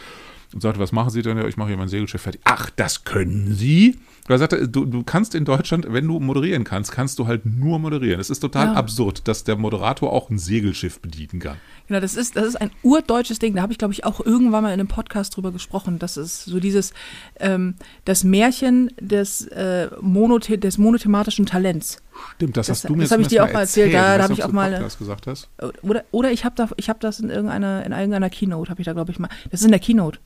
und sagte, was machen Sie denn? Ja, ich mache hier mein Segelschiff fertig. Ach, das können Sie? Er sagte, du, du kannst in Deutschland, wenn du moderieren kannst, kannst du halt nur moderieren. Es ist total Ja. absurd, dass der Moderator auch ein Segelschiff bedienen kann. Genau, das ist, das ist ein urdeutsches Ding. Da habe ich, glaube ich, auch irgendwann mal in einem Podcast drüber gesprochen. Das ist so dieses, ähm, das Märchen des, äh, monothe des monothematischen Talents. Stimmt, das, Das- hast du mir das hab ich dir auch mal erzählt. Da- da hab nicht, ich auch mal- Podcast gesagt hast. Oder, oder ich habe da, ich habe das in irgendeiner, in irgendeiner Keynote, habe ich da, glaube ich, mal. Das ist in der Keynote.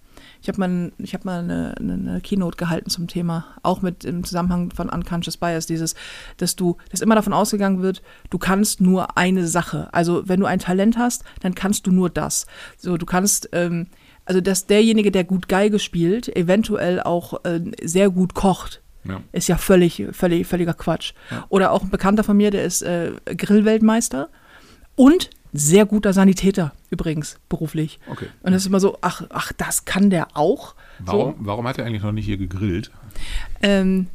Ich habe mal, ich hab mal eine, eine, eine Keynote gehalten zum Thema, auch mit im Zusammenhang von Unconscious Bias, dieses, dass du, dass immer davon ausgegangen wird, du kannst nur eine Sache. Also wenn du ein Talent hast, dann kannst du nur das. So, du kannst, ähm, also dass derjenige, der gut Geige spielt, eventuell auch äh, sehr gut kocht. Ja. Ist ja völlig, völlig, völliger Quatsch. Oder auch ein Bekannter von mir, der ist äh, Grillweltmeister und sehr guter Sanitäter übrigens, beruflich. Okay. Und das ist immer so, ach, ach, das kann der auch. Warum, warum hat er eigentlich noch nicht hier gegrillt? So, ähm,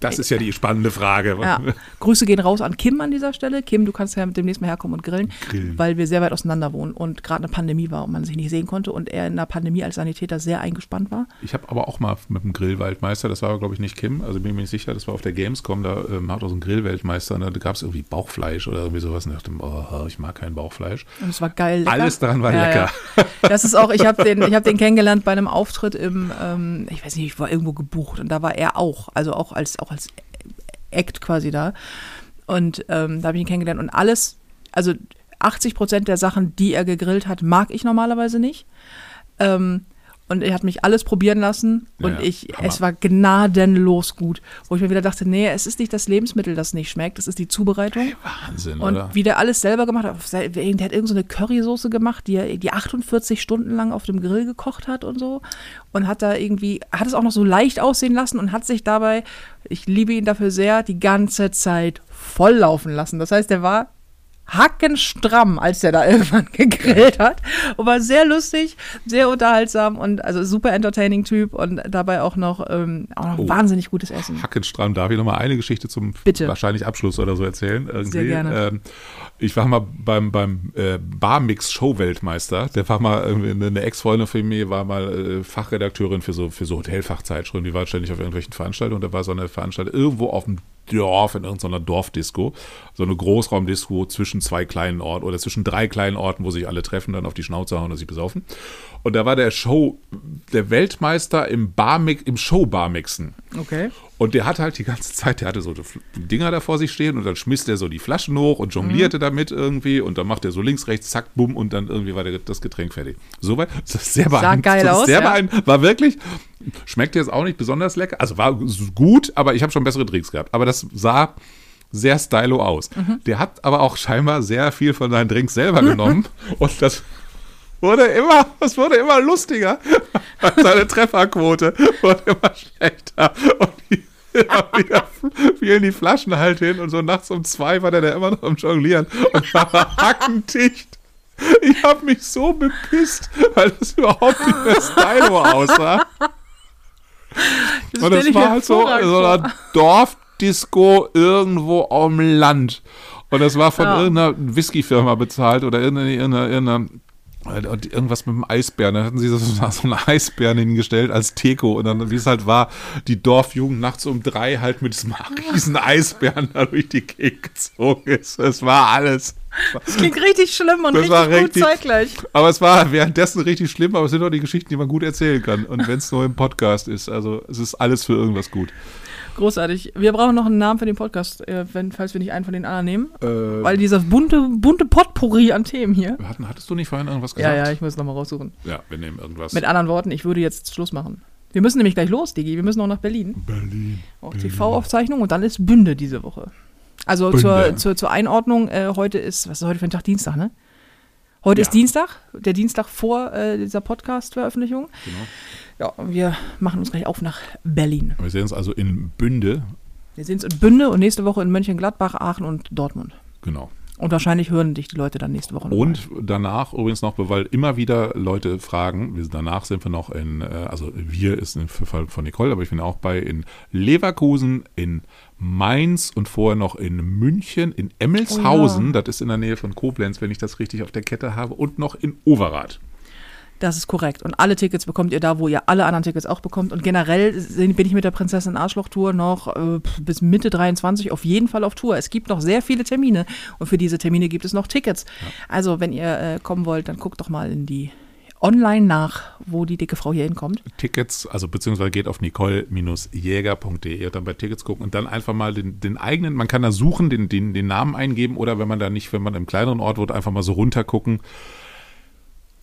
Das ist ja die spannende Frage. ja. Grüße gehen raus an Kim an dieser Stelle. Kim, du kannst ja demnächst mal herkommen und grillen, Grillen. weil wir sehr weit auseinander wohnen und gerade eine Pandemie war und man sich nicht sehen konnte und er in der Pandemie als Sanitäter sehr eingespannt war. Ich habe aber auch mal mit dem Grillweltmeister, das war aber glaube ich nicht Kim, also bin ich mir nicht sicher, das war auf der Gamescom, da ähm, hat auch so ein Grillweltmeister und da gab es irgendwie Bauchfleisch oder irgendwie sowas und ich dachte, oh, ich mag kein Bauchfleisch. Und es war geil. Lecker. Alles daran war Ja, lecker. Ja. Das ist auch, ich habe den, ich hab den kennengelernt bei einem Auftritt im, ähm, ich weiß nicht, ich war irgendwo gebucht und da war er auch, also auch als, auch als Act quasi da. Und ähm, da habe ich ihn kennengelernt und alles, also 80 Prozent der Sachen, die er gegrillt hat, mag ich normalerweise nicht. Ähm, und er hat mich alles probieren lassen und Ja, ich, Hammer. es war gnadenlos gut. Wo ich mir wieder dachte, nee, es ist nicht das Lebensmittel, das nicht schmeckt, es ist die Zubereitung. Wahnsinn, Und oder? wie der alles selber gemacht hat, der hat irgendeine so Currysoße gemacht, die er die 48 Stunden lang auf dem Grill gekocht hat und so. Und hat da irgendwie, hat es auch noch so leicht aussehen lassen und hat sich dabei, ich liebe ihn dafür sehr, die ganze Zeit volllaufen lassen. Das heißt, er war hackenstramm, als der da irgendwann gegrillt hat. Und war sehr lustig, sehr unterhaltsam und also super entertaining Typ und dabei auch noch, ähm, auch noch Oh. wahnsinnig gutes Essen. Hackenstramm, darf ich noch mal eine Geschichte zum Bitte. wahrscheinlich Abschluss oder so erzählen? Irgendwie? Sehr gerne. Ähm, ich war mal beim, beim äh, Barmix-Show-Weltmeister. Der war mal, irgendwie eine, eine Ex-Freundin von mir, war mal äh, Fachredakteurin für so, für so Hotelfachzeitschriften. Die war ständig auf irgendwelchen Veranstaltungen. Und da war so eine Veranstaltung irgendwo auf dem Dorf, in irgendeiner Dorfdisco. So eine Großraumdisco zwischen zwei kleinen Orten oder zwischen drei kleinen Orten, wo sich alle treffen, dann auf die Schnauze hauen und sich besaufen. Und da war der Show, der Weltmeister im im Show-Barmixen. Okay. Und der hatte halt die ganze Zeit, der hatte so Dinger da vor sich stehen und dann schmiss der so die Flaschen hoch und jonglierte damit irgendwie und dann macht er so links, rechts, zack, bumm und dann irgendwie war der, das Getränk fertig. Soweit, das ist sehr beeindruckend. geil das ist aus, Sehr ja. beeindruckend, war wirklich, schmeckt jetzt auch nicht besonders lecker, also war gut, aber ich habe schon bessere Drinks gehabt. Aber das sah sehr stylo aus. Mhm. Der hat aber auch scheinbar sehr viel von seinen Drinks selber genommen und das wurde immer, es wurde immer lustiger. Seine Trefferquote wurde immer schlechter. Und die, wieder fielen die Flaschen halt hin und so nachts um zwei war der da immer noch am Jonglieren und war hackendicht. Ich habe mich so bepisst, weil das überhaupt nicht mehr Stylo aussah. Das Und das war halt so so vor. einer Dorfdisco irgendwo am Land. Und das war von Ja. irgendeiner Whiskyfirma bezahlt oder irgendeiner, irgendeiner, irgendeiner und irgendwas mit dem Eisbären. Dann hatten sie so, so einen Eisbären hingestellt als Deko. Und dann, wie es halt war, die Dorfjugend nachts um drei halt mit diesem riesen Eisbären da durch die Gegend gezogen ist. Das war alles. Das klingt richtig schlimm und Das war richtig gut richtig- zeitgleich. Aber es war währenddessen richtig schlimm, aber es sind doch die Geschichten, die man gut erzählen kann. Und wenn es nur im Podcast ist, also es ist alles für irgendwas gut. Großartig. Wir brauchen noch einen Namen für den Podcast, äh, wenn, falls wir nicht einen von den anderen nehmen. Äh, Weil dieser bunte, bunte Potpourri an Themen hier. hatten, hattest du nicht vorhin irgendwas Ja, gesagt? ja, ich muss es nochmal raussuchen. Ja, wir nehmen irgendwas. Mit anderen Worten, ich würde jetzt Schluss machen. Wir müssen nämlich gleich los, Digi. Wir müssen noch nach Berlin. Berlin. Auch TV-Aufzeichnung und dann ist Bünde diese Woche. Also Bünde. zur, zur, zur Einordnung, äh, heute ist, was ist heute für ein Tag? Dienstag, ne? Heute Ja. ist Dienstag, der Dienstag vor äh, dieser Podcast-Veröffentlichung. Genau. Ja, wir machen uns gleich auf nach Berlin. Wir sehen uns also in Bünde. Wir sehen uns in Bünde und nächste Woche in Mönchengladbach, Aachen und Dortmund. Genau. Und wahrscheinlich hören dich die Leute dann nächste Woche noch Und danach übrigens noch, weil immer wieder Leute fragen, wir- danach sind wir noch in, äh, also wir ist im Fall von Nicole, aber ich bin auch bei in Leverkusen, in Mainz und vorher noch in München, in Emmelshausen, Oh das ist in der Nähe von Koblenz, wenn ich das richtig auf der Kette habe, und noch in Overath. Das ist korrekt. Und alle Tickets bekommt ihr da, wo ihr alle anderen Tickets auch bekommt. Und generell bin ich mit der Prinzessin Arschloch Tour noch äh, bis Mitte 23 auf jeden Fall auf Tour. Es gibt noch sehr viele Termine und für diese Termine gibt es noch Tickets. Also, wenn ihr äh, kommen wollt, dann guckt doch mal in die online nach, wo die dicke Frau hier hinkommt. Tickets, also beziehungsweise geht auf nicole-jäger.de und dann bei Tickets gucken und dann einfach mal den, den eigenen, man kann da suchen, den, den, den Namen eingeben oder wenn man da nicht, wenn man im kleineren Ort wohnt, einfach mal so runtergucken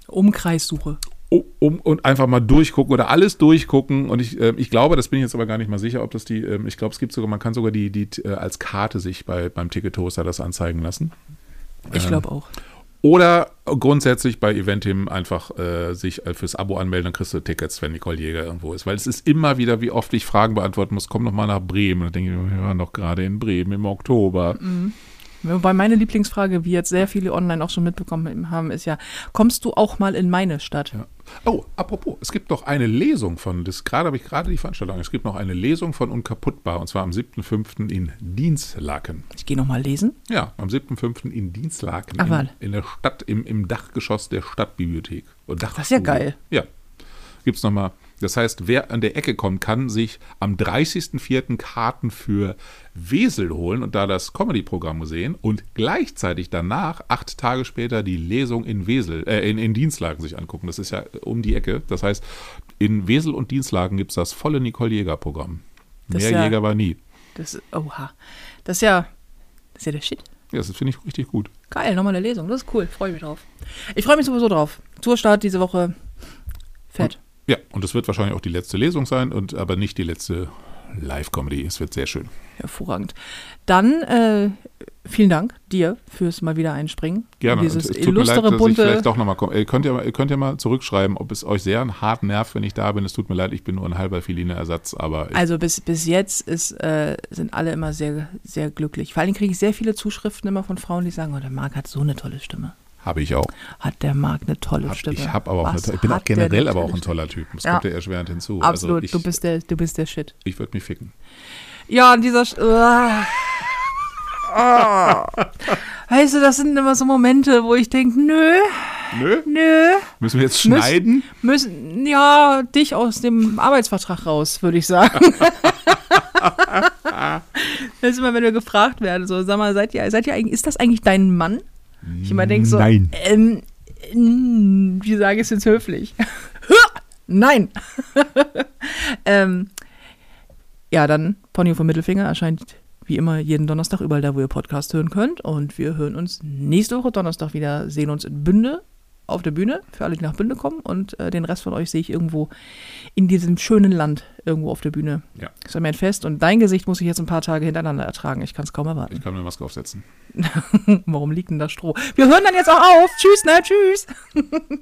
Umkreissuche. um, und einfach mal durchgucken oder alles durchgucken. Und ich, äh, ich glaube, das bin ich jetzt aber gar nicht mal sicher, ob das die, ähm, ich glaube, es gibt sogar, man kann sogar die, die äh, als Karte sich bei, beim Ticket-Toaster das anzeigen lassen. Ich Ähm, glaube auch. Oder grundsätzlich bei Eventim einfach äh, sich äh, fürs Abo anmelden, dann kriegst du Tickets, wenn Nicole Jäger irgendwo ist. Weil es ist immer wieder, wie oft ich Fragen beantworten muss, komm noch mal nach Bremen. Und dann denke ich, wir waren doch gerade in Bremen im Oktober. Wobei meine Lieblingsfrage, wie jetzt sehr viele online auch schon mitbekommen haben, ist ja, kommst du auch mal in meine Stadt? Ja. Oh, apropos, es gibt noch eine Lesung von, das gerade habe ich gerade die Veranstaltung, es gibt noch eine Lesung von Unkaputtbar und zwar am 7.5. in Dienstlaken. Ich gehe nochmal lesen. Ja, am 7.5. in Dienstlaken. Ach, in, in der Stadt, im, im Dachgeschoss der Stadtbibliothek. Das ist ja geil. Ja. Gibt's nochmal. Das heißt, wer an der Ecke kommt, kann sich am 30.04. Karten für Wesel holen und da das Comedy-Programm sehen und gleichzeitig danach, acht Tage später, die Lesung in Wesel, äh, in, in Dienstlagen sich angucken. Das ist ja um die Ecke. Das heißt, in Wesel und Dienstlagen gibt es das volle Nicole Jäger-Programm. Mehr ja- Jäger war nie. Das, oha. Das ist ja, das ist ja der Shit. Ja, das finde ich richtig gut. Geil, nochmal eine Lesung. Das ist cool. Freue mich drauf. Ich freue mich sowieso drauf. Tourstart diese Woche. Fett. Ja, und es wird wahrscheinlich auch die letzte Lesung sein, und aber nicht die letzte Live-Comedy. Es wird sehr schön. Hervorragend. Dann äh, vielen Dank dir fürs mal wieder einspringen. Gerne. Dieses und es tut mir leid, illustre, dass ich bunte. vielleicht doch nochmal komme. Ihr könnt ja, mal- ihr könnt ja mal zurückschreiben, ob es euch sehr hart nervt, wenn ich da bin. Es tut mir leid, ich bin nur ein halber aber ich, Also bis, bis jetzt ist, äh, sind alle immer sehr, sehr glücklich. Vor allem kriege ich sehr viele Zuschriften immer von Frauen, die sagen, oh, der Marc hat so eine tolle Stimme. Habe ich auch. Hat der Marc eine tolle Hab, Stimme. ich habe aber auch eine, ich bin auch generell aber auch ein toller Typ. Das Ja. kommt ja erschwerend hinzu. Absolut, Also ich, du, bist der, du bist der Shit. ich würde mich ficken. Ja, an dieser. Sch. Ah. Weißt du, das sind immer so Momente, wo ich denke, nö, Nö? nö, Müssen wir jetzt Müssen- schneiden? müssen, ja, dich aus dem Arbeitsvertrag raus, würde ich sagen. das ist immer, wenn wir gefragt werden, so, sag mal, seid ihr, seid ihr eigentlich, ist das eigentlich dein Mann? Ich immer denke so, Nein. ähm, mm, wie sage ich es jetzt höflich? Nein. ähm, ja, dann Pony vom Mittelfinger erscheint wie immer jeden Donnerstag überall da, wo ihr Podcast hören könnt. Und wir hören uns nächste Woche Donnerstag wieder, sehen uns in Bünde auf der Bühne, für alle, die nach Bünde kommen. Und äh, den Rest von euch sehe ich irgendwo in diesem schönen Land, irgendwo auf der Bühne. Ja. Ist mir ein Fest. Und dein Gesicht muss ich jetzt ein paar Tage hintereinander ertragen. Ich kann es kaum erwarten. Ich kann mir eine Maske aufsetzen. Warum liegt denn da Stroh? Wir hören dann jetzt auch auf. Tschüss, ne? Tschüss.